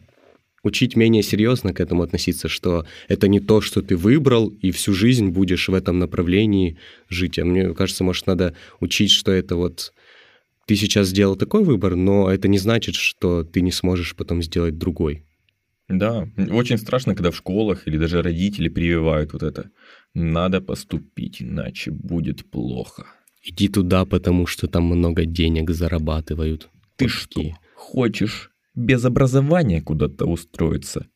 учить менее серьезно к этому относиться, что это не то, что ты выбрал, и всю жизнь будешь в этом направлении жить. А мне кажется, может, надо учить, что это вот ты сейчас сделал такой выбор, но это не значит, что ты не сможешь потом сделать другой. Да, очень страшно, когда в школах или даже родители прививают вот это. Надо поступить, иначе будет плохо. Иди туда, потому что там много денег зарабатывают. Ты Вот что, такие. хочешь без образования куда-то устроиться?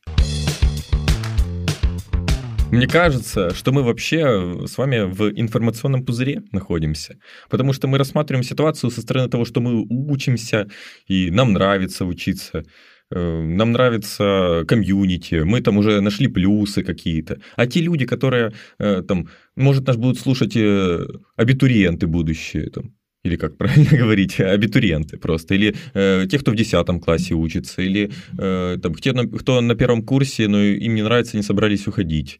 Мне кажется, что мы вообще с вами в информационном пузыре находимся, потому что мы рассматриваем ситуацию со стороны того, что мы учимся, и нам нравится учиться, э, нам нравится комьюнити, мы там уже нашли плюсы какие-то. А те люди, которые э, там, может, нас будут слушать э, абитуриенты будущие, там, или как правильно говорить, абитуриенты просто, или э, те, кто в 10 классе учится, или э, там, те, кто на первом курсе, но им не нравится, не собрались уходить.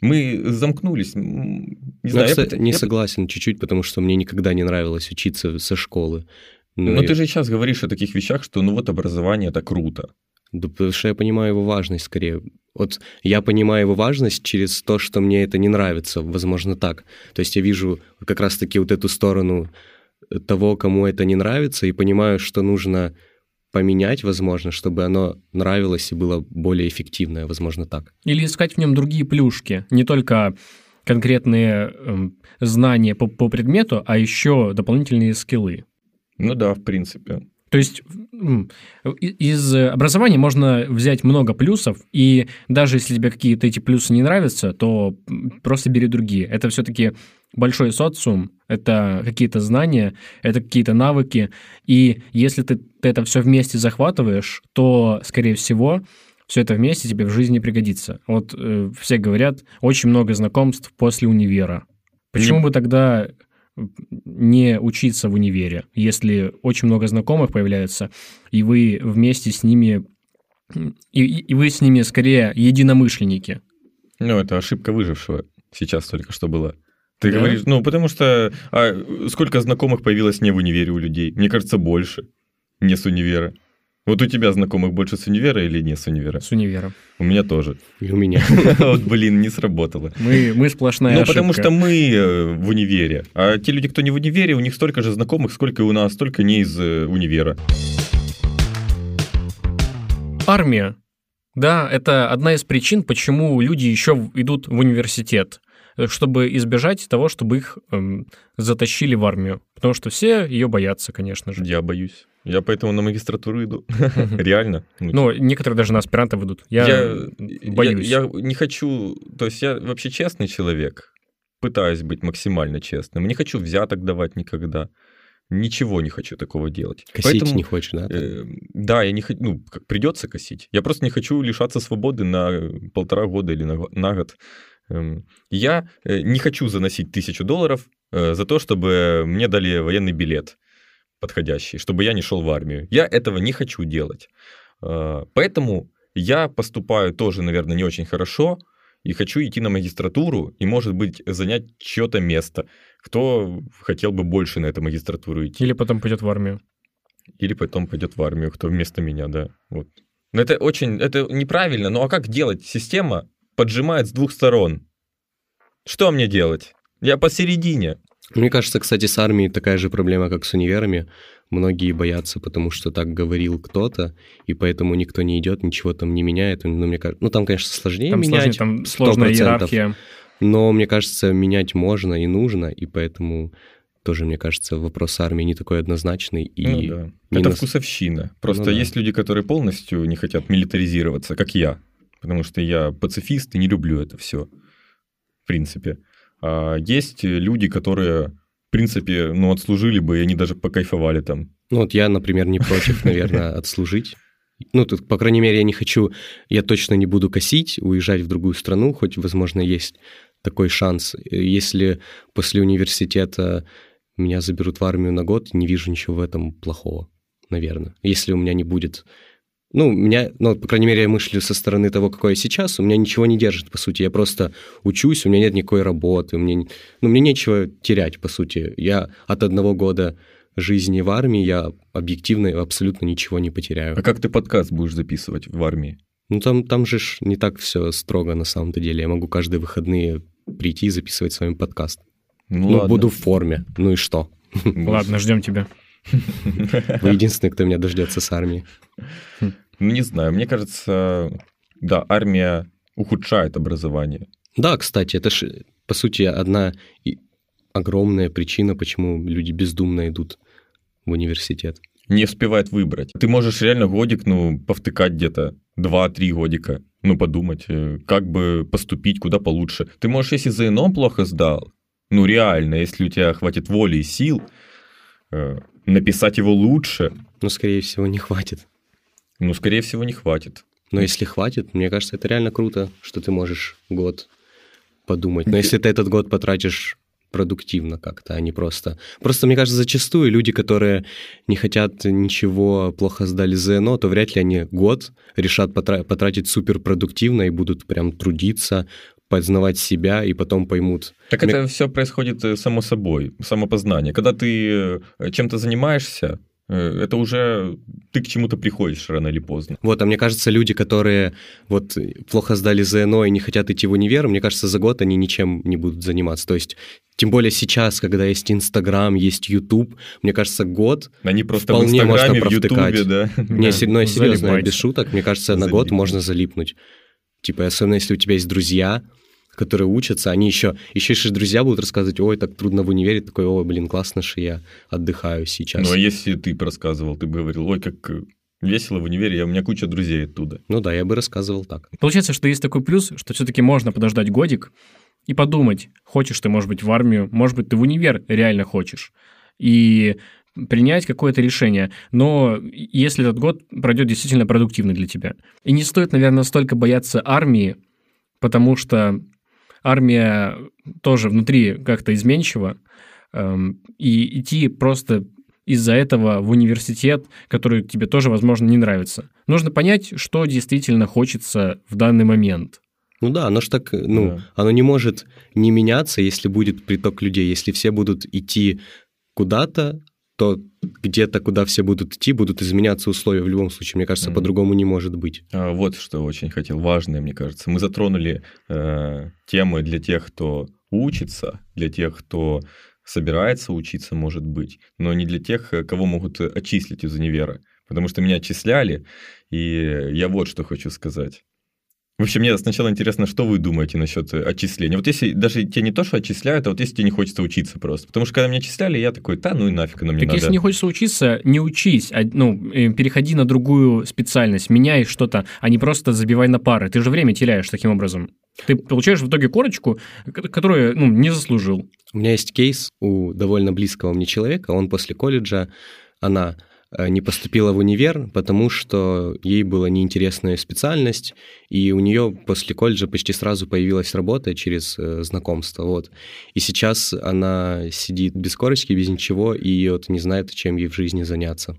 Мы замкнулись. Не знаю, я, я не я согласен чуть-чуть, потому что мне никогда не нравилось учиться со школы. Ну, Но и- ты же сейчас говоришь о таких вещах, что ну вот образование это круто. Да потому что я понимаю его важность скорее. Вот я понимаю его важность через то, что мне это не нравится, возможно, так. То есть я вижу как раз-таки вот эту сторону того, кому это не нравится, и понимаю, что нужно поменять, возможно, чтобы оно нравилось и было более эффективное, возможно, так. Или искать в нем другие плюшки, не только конкретные эм, знания по, по предмету, а еще дополнительные скиллы. Ну да, в принципе. То есть из образования можно взять много плюсов, и даже если тебе какие-то эти плюсы не нравятся, то просто бери другие. Это все-таки большой социум, это какие-то знания, это какие-то навыки, и если ты, ты это все вместе захватываешь, то, скорее всего, все это вместе тебе в жизни пригодится. Вот э, все говорят, очень много знакомств после универа. Почему Не- бы тогда не учиться в универе, если очень много знакомых появляется, и вы вместе с ними, и, и- вы с ними скорее единомышленники. Ну, это ошибка выжившего сейчас только что была. Ты Да? говоришь, ну, потому что а, сколько знакомых появилось не в универе у людей? Мне кажется, больше. Не с универа. Вот у тебя знакомых больше с универа или не с универа? С универа. У меня тоже. И у меня. Вот, блин, не сработало. Мы, мы сплошная Ну, потому что мы э, в универе. А те люди, кто не в универе, у них столько же знакомых, сколько и у нас, только не из э, универа. Армия. Да, это одна из причин, почему люди еще идут в университет, э, чтобы избежать того, чтобы их эм, затащили в армию. Потому что все ее боятся, конечно же. Я боюсь. Я поэтому на магистратуру иду. Реально. Ну, некоторые даже на аспирантов идут. Я, я, боюсь. Я, я не хочу... То есть я вообще честный человек. Пытаюсь быть максимально честным. Не хочу взяток давать никогда. Ничего не хочу такого делать. Косить Поэтому, не хочешь, да? э, да, я не хочу... Ну, как придется косить. Я просто не хочу лишаться свободы на полтора года или на, на год. Эм, Я э, не хочу заносить тысячу долларов э, за то, чтобы мне дали военный билет подходящий, чтобы я не шел в армию. Я этого не хочу делать. Э, Поэтому я поступаю тоже, наверное, не очень хорошо и хочу идти на магистратуру и, может быть, занять чье-то место. Кто хотел бы больше на эту магистратуру идти? Или потом пойдет в армию. Или потом пойдет в армию, кто вместо меня, да. Вот. Но это очень, это неправильно. Ну а как делать? Система поджимает с двух сторон. Что мне делать? Я посередине. Мне кажется, кстати, с армией такая же проблема, как с универами. Многие боятся, потому что так говорил кто-то, и поэтому никто не идет, ничего там не меняет. Ну, мне кажется, ну там, конечно, сложнее Там, сложнее, менять. там сложная 100%. иерархия. Но мне кажется, менять можно и нужно, и поэтому тоже, мне кажется, вопрос армии не такой однозначный. И Ну да. Это нас- вкусовщина. Просто Ну да. есть люди, которые полностью не хотят милитаризироваться, как я. Потому что я пацифист и не люблю это все. В принципе. А есть люди, которые, в принципе, ну, отслужили бы, и они даже покайфовали там. Ну вот я, например, не против, наверное, отслужить. Ну, тут, по крайней мере, я не хочу, я точно не буду косить, уезжать в другую страну, хоть, возможно, есть такой шанс. Если после университета меня заберут в армию на год, не вижу ничего в этом плохого, наверное. Если у меня не будет... Ну, меня, ну, по крайней мере, я мыслю со стороны того, какой я сейчас, у меня ничего не держит, по сути. Я просто учусь, у меня нет никакой работы, у меня, ну, мне нечего терять, по сути. Я от одного года жизни в армии я объективно абсолютно ничего не потеряю. А как ты подкаст будешь записывать в армии? Ну, там, там же ж не так все строго на самом-то деле. Я могу каждые выходные прийти и записывать с вами подкаст. Ну, Ну, ладно. буду в форме. Ну и что? Ладно, ждем тебя. Вы единственный, кто меня дождется с армии. Ну, не знаю, мне кажется, да, армия ухудшает образование. Да, кстати, это же, по сути, одна огромная причина, почему люди бездумно идут в университет. Не успевает выбрать. Ты можешь реально годик, ну, повтыкать где-то, 2-3 годика, ну, подумать, э, как бы поступить, куда получше. Ты можешь, если ЗНО плохо сдал, ну, реально, если у тебя хватит воли и сил, э, написать его лучше, Но, скорее всего, не хватит. ну, скорее всего, не хватит. Но если хватит, мне кажется, это реально круто, что ты можешь год подумать. Но если ты этот год потратишь продуктивно как-то, а не просто... Просто, мне кажется, зачастую люди, которые не хотят ничего, плохо сдали ЗНО, то вряд ли они год решат потра- потратить суперпродуктивно и будут прям трудиться, познавать себя, и потом поймут. Так Мне- это все происходит э, само собой, самопознание. Когда ты э, чем-то занимаешься, э, это уже ты к чему-то приходишь рано или поздно. Вот, а мне кажется, люди, которые вот плохо сдали ЗНО и не хотят идти в универ, мне кажется, за год они ничем не будут заниматься. То есть, тем более сейчас, когда есть Инстаграм, есть Ютуб, мне кажется, год Они просто Вполне в в можно провтыкать. Ютубе, да. Не, Да, ну, серьезно, без шуток, мне кажется, на год можно залипнуть. Типа, особенно если у тебя есть друзья, которые учатся, они еще, еще и друзья будут рассказывать, ой, так трудно в универе, такой, ой, блин, классно, что я отдыхаю сейчас. Ну, а если ты бы рассказывал, ты бы говорил, ой, как э, весело в универе, я, у меня куча друзей оттуда. Ну да, я бы рассказывал так. Получается, что есть такой плюс, что все-таки можно подождать годик и подумать, хочешь ты, может быть, в армию, может быть, ты в универ реально хочешь. И принять какое-то решение. Но если этот год пройдет действительно продуктивно для тебя. И не стоит, наверное, столько бояться армии, потому что армия тоже внутри как-то изменчива, эм, и идти просто из-за этого в университет, который тебе тоже, возможно, не нравится. Нужно понять, что действительно хочется в данный момент. Ну да, оно ж так, ну, Да. оно не может не меняться, если будет приток людей. Если все будут идти куда-то, то где-то, куда все будут идти, будут изменяться условия в любом случае. Мне кажется, Мгм. по-другому не может быть. А, Вот что очень хотел, важное, мне кажется. Мы затронули э, темы для тех, кто учится, для тех, кто собирается учиться, может быть, но не для тех, э, кого могут отчислить из универа. Потому что меня отчисляли, и я вот что хочу сказать. В общем, мне сначала интересно, что вы думаете насчет э, отчисления. Вот если даже тебе не то, что отчисляют, а вот если тебе не хочется учиться просто. Потому что когда меня отчисляли, я такой, да, ну и нафиг оно мне так надо. если не хочется учиться, не учись, а, ну, э, переходи на другую специальность, меняй что-то, а не просто забивай на пары. Ты же время теряешь таким образом. Ты получаешь в итоге корочку, ко- которую ну, не заслужил. У меня есть кейс у довольно близкого мне человека. Он после колледжа, она не поступила в универ, потому что ей была неинтересная специальность, и у нее после колледжа почти сразу появилась работа через э, знакомство. Вот. И сейчас она сидит без корочки, без ничего, и вот не знает, чем ей в жизни заняться.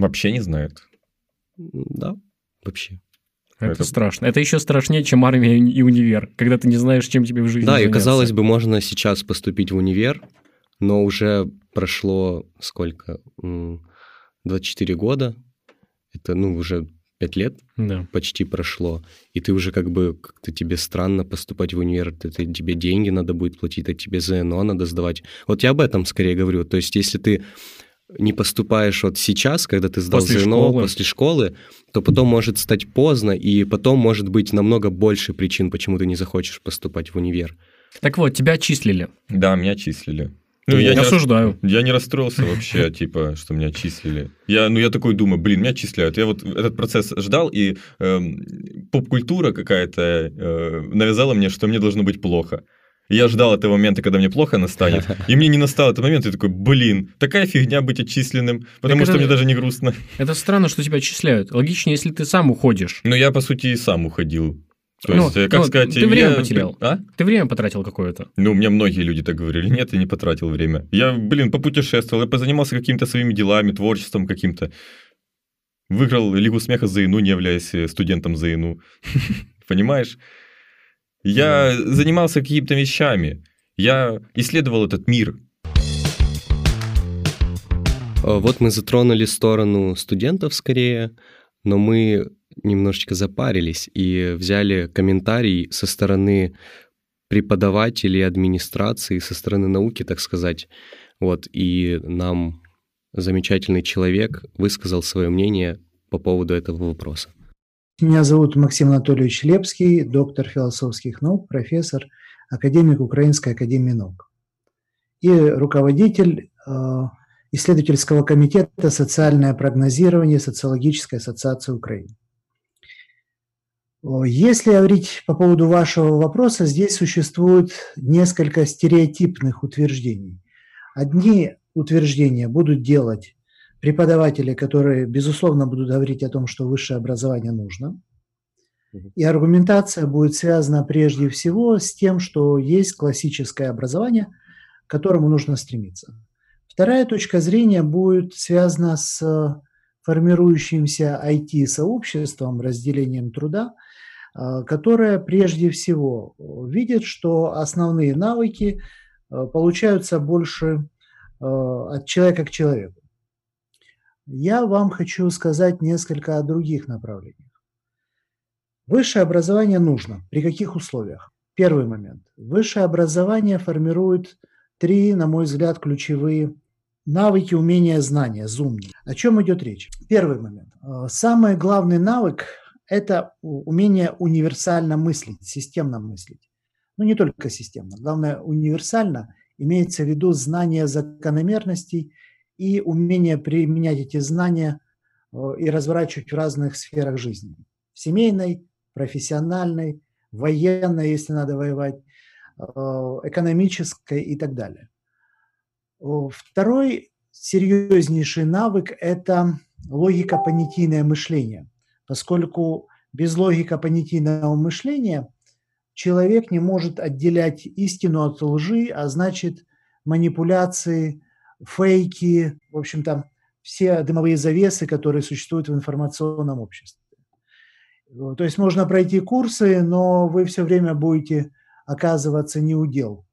Вообще не знают. М, Да, вообще. Это, Это- страшно. Это еще страшнее, чем армия и универ, когда ты не знаешь, чем тебе в жизни Да, и заняться. казалось бы, можно сейчас поступить в универ, но уже прошло сколько? М, 24 года. Это, ну, уже 5 лет Да. почти прошло. И ты уже как бы, как-то тебе странно поступать в универ. Это, тебе деньги надо будет платить, а тебе ЗНО надо сдавать. Вот я об этом скорее говорю. То есть если ты не поступаешь вот сейчас, когда ты сдал После ЗНО школы. после школы, то потом может стать поздно, и потом может быть намного больше причин, почему ты не захочешь поступать в универ. Так вот, тебя отчислили. Да, меня отчислили. Ну, я я, не рас- осуждаю. я не расстроился вообще, типа, что меня отчислили. Я, ну, я такой думаю, блин, меня отчисляют. Я вот этот процесс ждал, и эм, поп-культура какая-то э, навязала мне, что мне должно быть плохо. Я ждал этого момента, когда мне плохо настанет, и мне не настал этот момент, и такой, блин, такая фигня быть отчисленным, потому Так что это- мне даже не грустно. Это странно, что тебя отчисляют. Логичнее, если ты сам уходишь. Но я, по сути, и сам уходил. То Ну, есть, э, как ну, сказать... ты время я- потерял. А? Ты время потратил какое-то. Ну, мне многие люди так говорили. Нет, я не потратил время. Я, блин, попутешествовал, я позанимался какими-то своими делами, творчеством каким-то. Выиграл Лигу смеха за ИНУ, не являясь э, студентом за ИНУ. Понимаешь? Я занимался какими-то вещами. Я исследовал этот мир. Э, Вот мы затронули сторону студентов скорее, но мы немножечко запарились и взяли комментарий со стороны преподавателей, администрации, со стороны науки, так сказать. Вот, и нам замечательный человек высказал свое мнение по поводу этого вопроса. Меня зовут Максим Анатольевич Лепский, доктор философских наук, профессор, академик Украинской академии наук и руководитель э, исследовательского комитета «Социальное прогнозирование Социологической ассоциации Украины». Если говорить по поводу вашего вопроса, здесь существует несколько стереотипных утверждений. Одни утверждения будут делать преподаватели, которые, безусловно, будут говорить о том, что высшее образование нужно. И аргументация будет связана прежде всего с тем, что есть классическое образование, к которому нужно стремиться. Вторая точка зрения будет связана с формирующимся IT-сообществом, разделением труда, а, которое прежде всего видит, что основные навыки а, получаются больше а, от человека к человеку. Я вам хочу сказать несколько о других направлениях. Высшее образование нужно. При каких условиях? Первый момент. Высшее образование формирует три, на мой взгляд, ключевые навыки, умения, знания, зумни. О чем идет речь? Первый момент. Э, самый главный навык – это умение универсально мыслить, системно мыслить. Ну, не только системно. Главное, универсально имеется в виду знание закономерностей и умение применять эти знания э, и разворачивать в разных сферах жизни. В семейной, профессиональной, военной, если надо воевать, э, экономической и так далее. Второй серьезнейший навык – это логико-понятийное мышление, поскольку без логико-понятийного мышления человек не может отделять истину от лжи, а значит манипуляции, фейки, в общем-то, все дымовые завесы, которые существуют в информационном обществе. То есть можно пройти курсы, но вы все время будете оказываться неудел,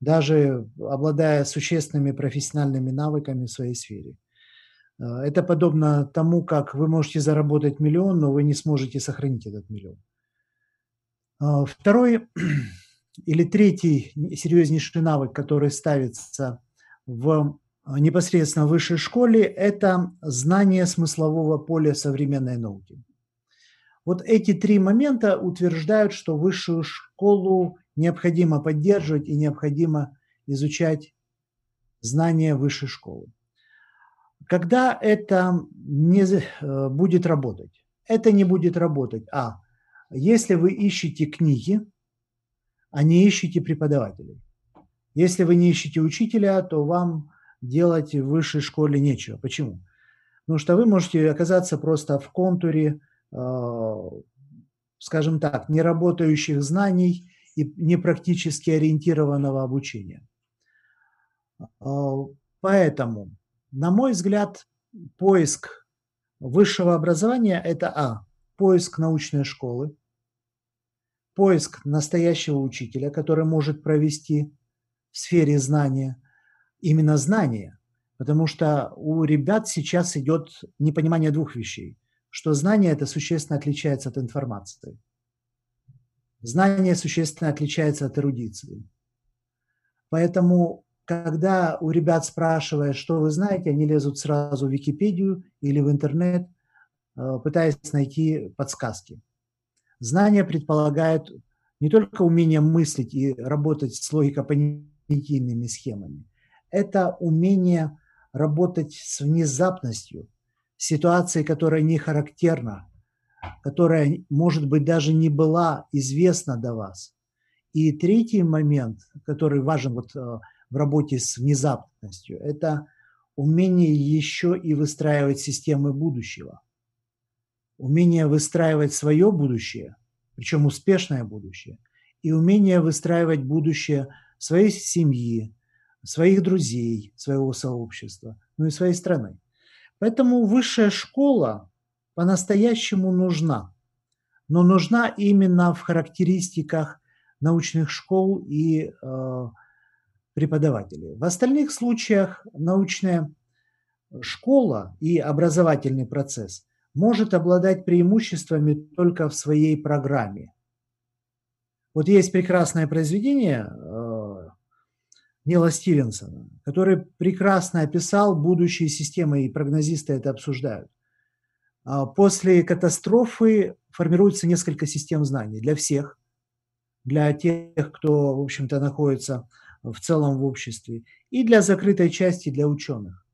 даже обладая существенными профессиональными навыками в своей сфере. Это подобно тому, как вы можете заработать миллион, но вы не сможете сохранить этот миллион. Второй или третий серьезнейший навык, который ставится в а, непосредственно в высшей школе, это знание смыслового поля современной науки. Вот эти три момента утверждают, что высшую школу необходимо поддерживать и необходимо изучать знания высшей школы. Когда это не э, будет работать? Это не будет работать. А. Если вы ищете книги, а не ищете преподавателей. Если вы не ищете учителя, то вам делать в высшей школе нечего. Почему? Потому что вы можете оказаться просто в контуре, э, скажем так, неработающих знаний и непрактически ориентированного обучения. Э, поэтому, на мой взгляд, поиск высшего образования – это А. Поиск научной школы, поиск настоящего учителя, который может провести в сфере знания – именно знание, потому что у ребят сейчас идет непонимание двух вещей, что знание это существенно отличается от информации. Знание существенно отличается от эрудиции. Поэтому, когда у ребят спрашивают, что вы знаете, они лезут сразу в Википедию или в интернет, э, пытаясь найти подсказки. Знание предполагает не только умение мыслить и работать с логико-понятийными схемами, это умение работать с внезапностью, ситуацией, которая не характерна, которая, может быть, даже не была известна до вас. И третий момент, который важен вот э, в работе с внезапностью, это умение еще и выстраивать системы будущего. Умение выстраивать свое будущее, причем успешное будущее, и умение выстраивать будущее своей семьи, своих друзей, своего сообщества, ну и своей страны. Поэтому высшая школа по-настоящему нужна, но нужна именно в характеристиках научных школ и э, преподавателей. В остальных случаях научная школа и образовательный процесс может обладать преимуществами только в своей программе. Вот есть прекрасное произведение э, Нила Стивенсона, который прекрасно описал будущие системы, и прогнозисты это обсуждают. А после катастрофы формируется несколько систем знаний для всех, для тех, кто, в общем-то, находится в целом в обществе, и для закрытой части, для ученых,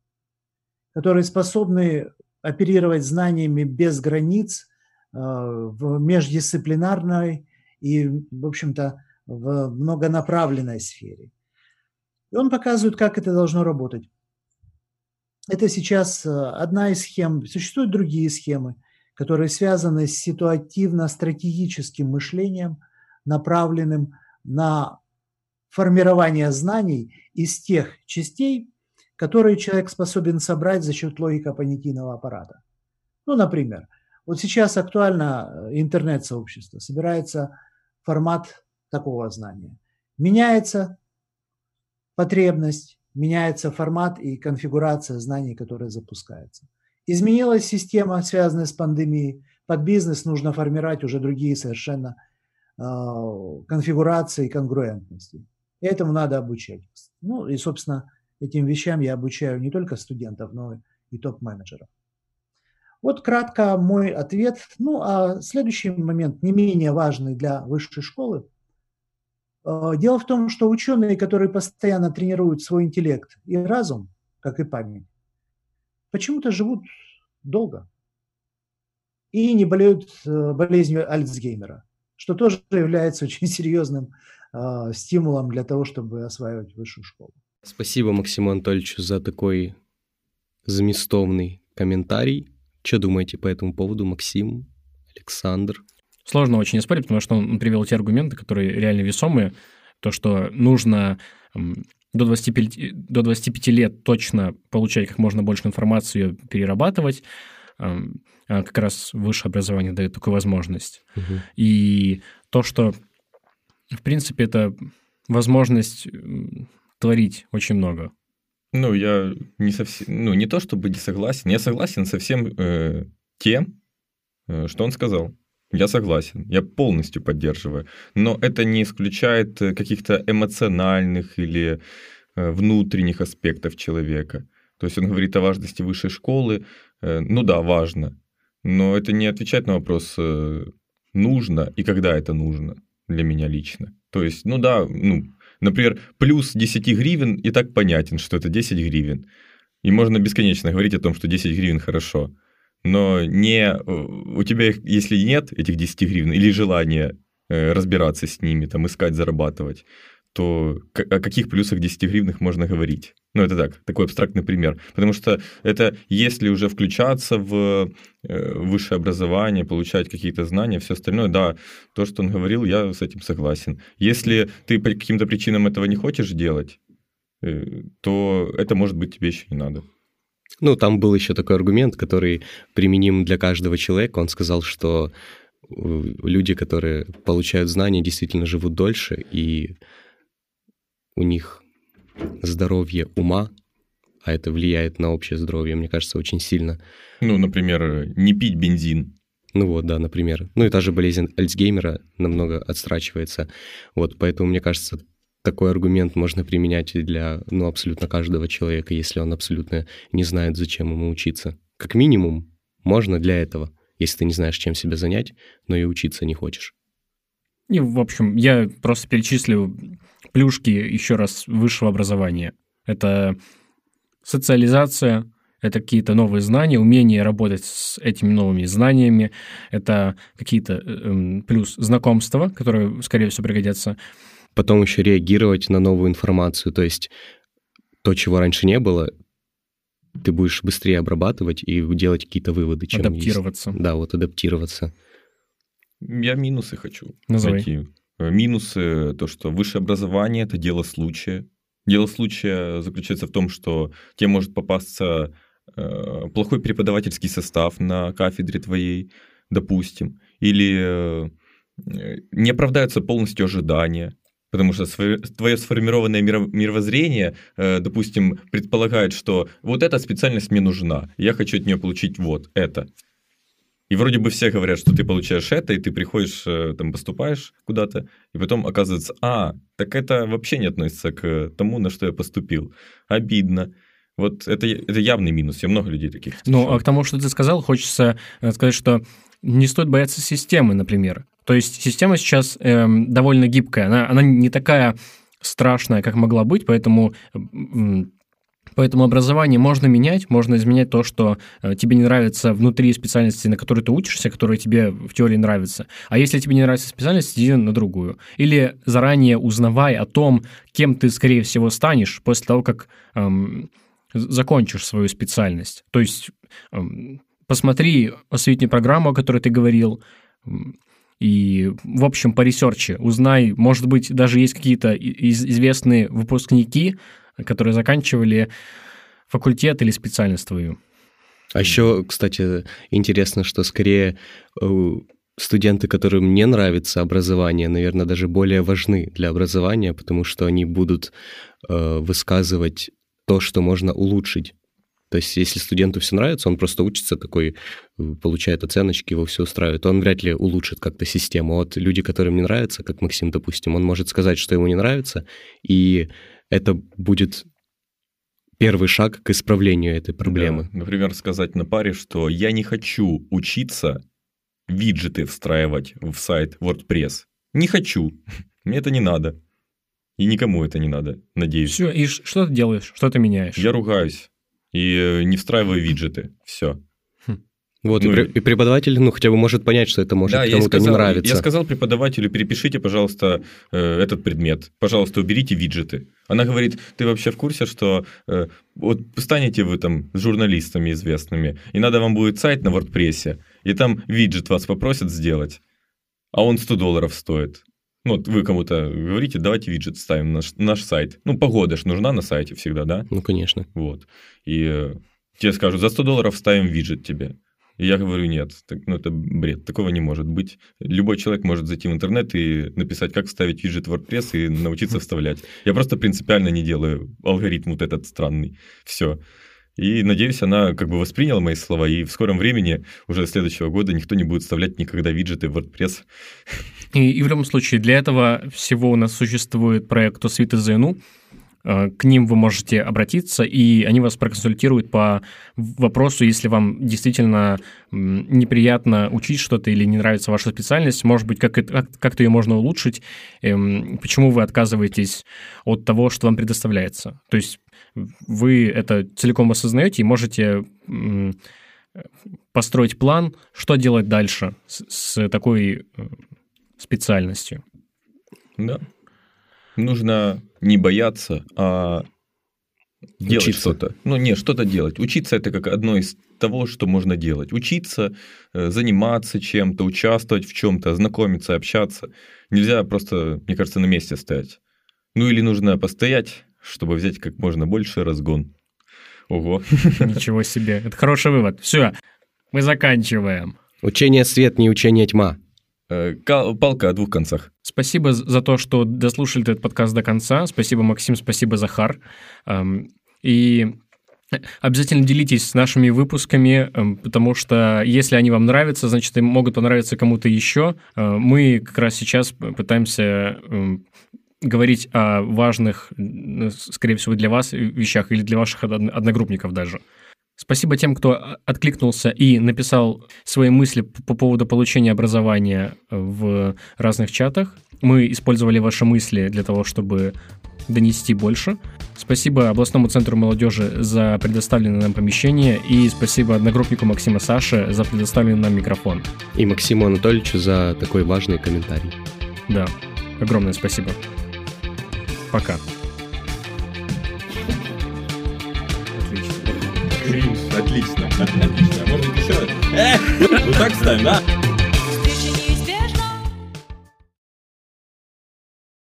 которые способны оперировать знаниями без границ э, в междисциплинарной и, в общем-то, в многонаправленной сфере. И он показывает, как это должно работать. Это сейчас э, одна из схем. Существуют другие схемы, которые связаны с ситуативно-стратегическим мышлением, направленным на формирование знаний из тех частей, которые человек способен собрать за счет логико-понятийного аппарата. Ну, например, вот сейчас актуально э, интернет-сообщество, собирается формат такого знания. Меняется потребность, меняется формат и конфигурация знаний, которые запускаются. Изменилась система, связанная с пандемией. Под бизнес нужно формировать уже другие совершенно э, конфигурации и конгруентности. Этому надо обучать. Ну и, собственно, этим вещам я обучаю не только студентов, но и топ-менеджеров. Вот кратко мой ответ. Ну а следующий момент, не менее важный для высшей школы. Э, дело в том, что ученые, которые постоянно тренируют свой интеллект и разум, как и память, почему-то живут долго и не болеют э, болезнью Альцгеймера, что тоже является очень серьезным э, стимулом для того, чтобы осваивать высшую школу. Спасибо Максиму Анатольевичу за такой заместовный комментарий. Что думаете по этому поводу, Максим, Александр? Сложно очень спорить, потому что он привел те аргументы, которые реально весомые. То, что нужно до 25, до 25 лет точно получать как можно больше информации, ее перерабатывать. А как раз высшее образование дает такую возможность. Угу. И то, что, в принципе, это возможность творить очень много. Ну, я не совсем, ну, не то чтобы не согласен, я согласен со всем э, тем, э, что он сказал. Я согласен, я полностью поддерживаю. Но это не исключает э, каких-то эмоциональных или э, внутренних аспектов человека. То есть он говорит о важности высшей школы. Э, ну да, важно. Но это не отвечает на вопрос, нужно и когда это нужно для меня лично. То есть, ну да, ну, например, плюс 10 гривен и так понятен, что это 10 гривен. И можно бесконечно говорить о том, что 10 гривен хорошо но не у тебя, если нет этих 10 гривен или желания э, разбираться с ними, там, искать, зарабатывать, то о каких плюсах 10 гривнах можно говорить? Ну, это так, такой абстрактный пример. Потому что это если уже включаться в э, высшее образование, получать какие-то знания, все остальное, да, то, что он говорил, я с этим согласен. Если ты по каким-то причинам этого не хочешь делать, э, то это, может быть, тебе еще не надо. Ну, там был еще такой аргумент, который применим для каждого человека. Он сказал, что э, люди, которые получают знания, действительно живут дольше, и у них здоровье ума, а это влияет на общее здоровье, мне кажется, очень сильно. Ну, например, не пить бензин. Ну вот, да, например. Ну и та же болезнь Альцгеймера намного отстрачивается. Вот, поэтому, мне кажется, такой аргумент можно применять и для ну, абсолютно каждого человека, если он абсолютно не знает, зачем ему учиться. Как минимум, можно для этого, если ты не знаешь, чем себя занять, но и учиться не хочешь. И, в общем, я просто перечислю плюшки еще раз высшего образования. Это социализация, это какие-то новые знания, умение работать с этими новыми знаниями, это какие-то э, эм, плюс знакомства, которые, скорее всего, пригодятся, потом еще реагировать на новую информацию. То есть то, чего раньше не было, ты будешь быстрее обрабатывать и делать какие-то выводы, чем Адаптироваться. Есть. Да, вот адаптироваться. Я минусы хочу Называй. найти. Э, минусы то, что высшее образование это дело случая. Дело случая заключается в том, что тебе может попасться э, плохой преподавательский состав на кафедре твоей, допустим, или э, не оправдаются полностью ожидания. Потому что твое сформированное мировоззрение, допустим, предполагает, что вот эта специальность мне нужна, я хочу от нее получить вот это. И вроде бы все говорят, что ты получаешь это, и ты приходишь, э, там, поступаешь куда-то, и потом оказывается, а, так это вообще не относится к тому, на что я поступил. Обидно. Вот это, это явный минус. Я много людей таких. Ну, а к тому, что ты сказал, хочется э, сказать, что не стоит бояться системы, например. То есть система сейчас эм, довольно гибкая, она, она не такая страшная, как могла быть, поэтому Поэтому образование можно менять, можно изменять то, что э, тебе не нравится внутри специальности, на которой ты учишься, которая тебе в теории нравится. А если тебе не нравится специальность, иди на другую. Или заранее узнавай о том, кем ты, скорее всего, станешь после того, как эм, закончишь свою специальность. То есть эм, посмотри осветительную программу, о которой ты говорил, и, в общем, поресерчи, узнай, может быть, даже есть какие-то известные выпускники, которые заканчивали факультет или специальность твою. А еще, кстати, интересно, что скорее э, студенты, которым не нравится образование, наверное, даже более важны для образования, потому что они будут э, высказывать то, что можно улучшить. То есть, если студенту все нравится, он просто учится такой, э, получает оценочки, его все устраивает, он вряд ли улучшит как-то систему. Вот люди, которым не нравится, как Максим, допустим, он может сказать, что ему не нравится, и это будет первый шаг к исправлению этой проблемы. Да. Например, сказать на паре, что я не хочу учиться виджеты встраивать в сайт WordPress. Не хочу. Мне это не надо. И никому это не надо, надеюсь. Все, и что ты делаешь? Что ты меняешь? Я ругаюсь. И э, не встраиваю виджеты. Все. Вот, ну, и, преподаватель, ну, хотя бы может понять, что это может да, кому-то не нравится. Я сказал преподавателю, перепишите, пожалуйста, э, этот предмет. Пожалуйста, уберите виджеты. Она говорит, ты вообще в курсе, что э, вот станете вы там журналистами известными, и надо вам будет сайт на WordPress, и там виджет вас попросят сделать, а он 100 долларов стоит. Ну, вот вы кому-то говорите, давайте виджет ставим на наш, наш сайт. Ну, погода ж нужна на сайте всегда, да? Ну, конечно. Вот. И э, тебе скажут, за 100 долларов ставим виджет тебе. И я говорю, нет, так, ну это бред, такого не может быть. Любой человек может зайти в интернет и написать, как вставить виджет в WordPress и научиться вставлять. Я просто принципиально не делаю алгоритм вот этот странный. Все. И надеюсь, она как бы восприняла мои слова, и в скором времени, уже следующего года, никто не будет вставлять никогда виджеты в WordPress. И, и в любом случае, для этого всего у нас существует проект «Освита ЗНУ», к ним вы можете обратиться, и они вас проконсультируют по вопросу, если вам действительно неприятно учить что-то или не нравится ваша специальность, может быть, как, как, как-то ее можно улучшить, эм, почему вы отказываетесь от того, что вам предоставляется. То есть вы это целиком осознаете и можете построить план, что делать дальше с, с такой э, специальностью. Да нужно не бояться, а делать Учиться. что-то. Ну, не, что-то делать. Учиться это как одно из того, что можно делать. Учиться, э, заниматься чем-то, участвовать в чем-то, знакомиться, общаться. Нельзя просто, мне кажется, на месте стоять. Ну или нужно постоять, чтобы взять как можно больше разгон. Ого. Ничего себе. Это хороший вывод. Все, мы заканчиваем. Учение свет, не учение тьма. Э, палка о двух концах. Спасибо за то, что дослушали этот подкаст до конца. Спасибо, Максим, спасибо, Захар. Эм, и Обязательно делитесь с нашими выпусками, эм, потому что если они вам нравятся, значит, им могут понравиться кому-то еще. Э, мы как раз сейчас пытаемся эм, говорить о важных, скорее всего, для вас вещах или для ваших одногруппников даже. Спасибо тем, кто откликнулся и написал свои мысли по поводу получения образования э, в разных чатах. Мы использовали ваши мысли для того, чтобы донести больше. Спасибо областному центру молодежи за предоставленное нам помещение и спасибо одногруппнику Максима Саше за предоставленный нам микрофон. И Максиму Анатольевичу за такой важный комментарий. Да, огромное спасибо. Пока. Отлично. Отлично. Быть, еще раз? Вот так ставим, да?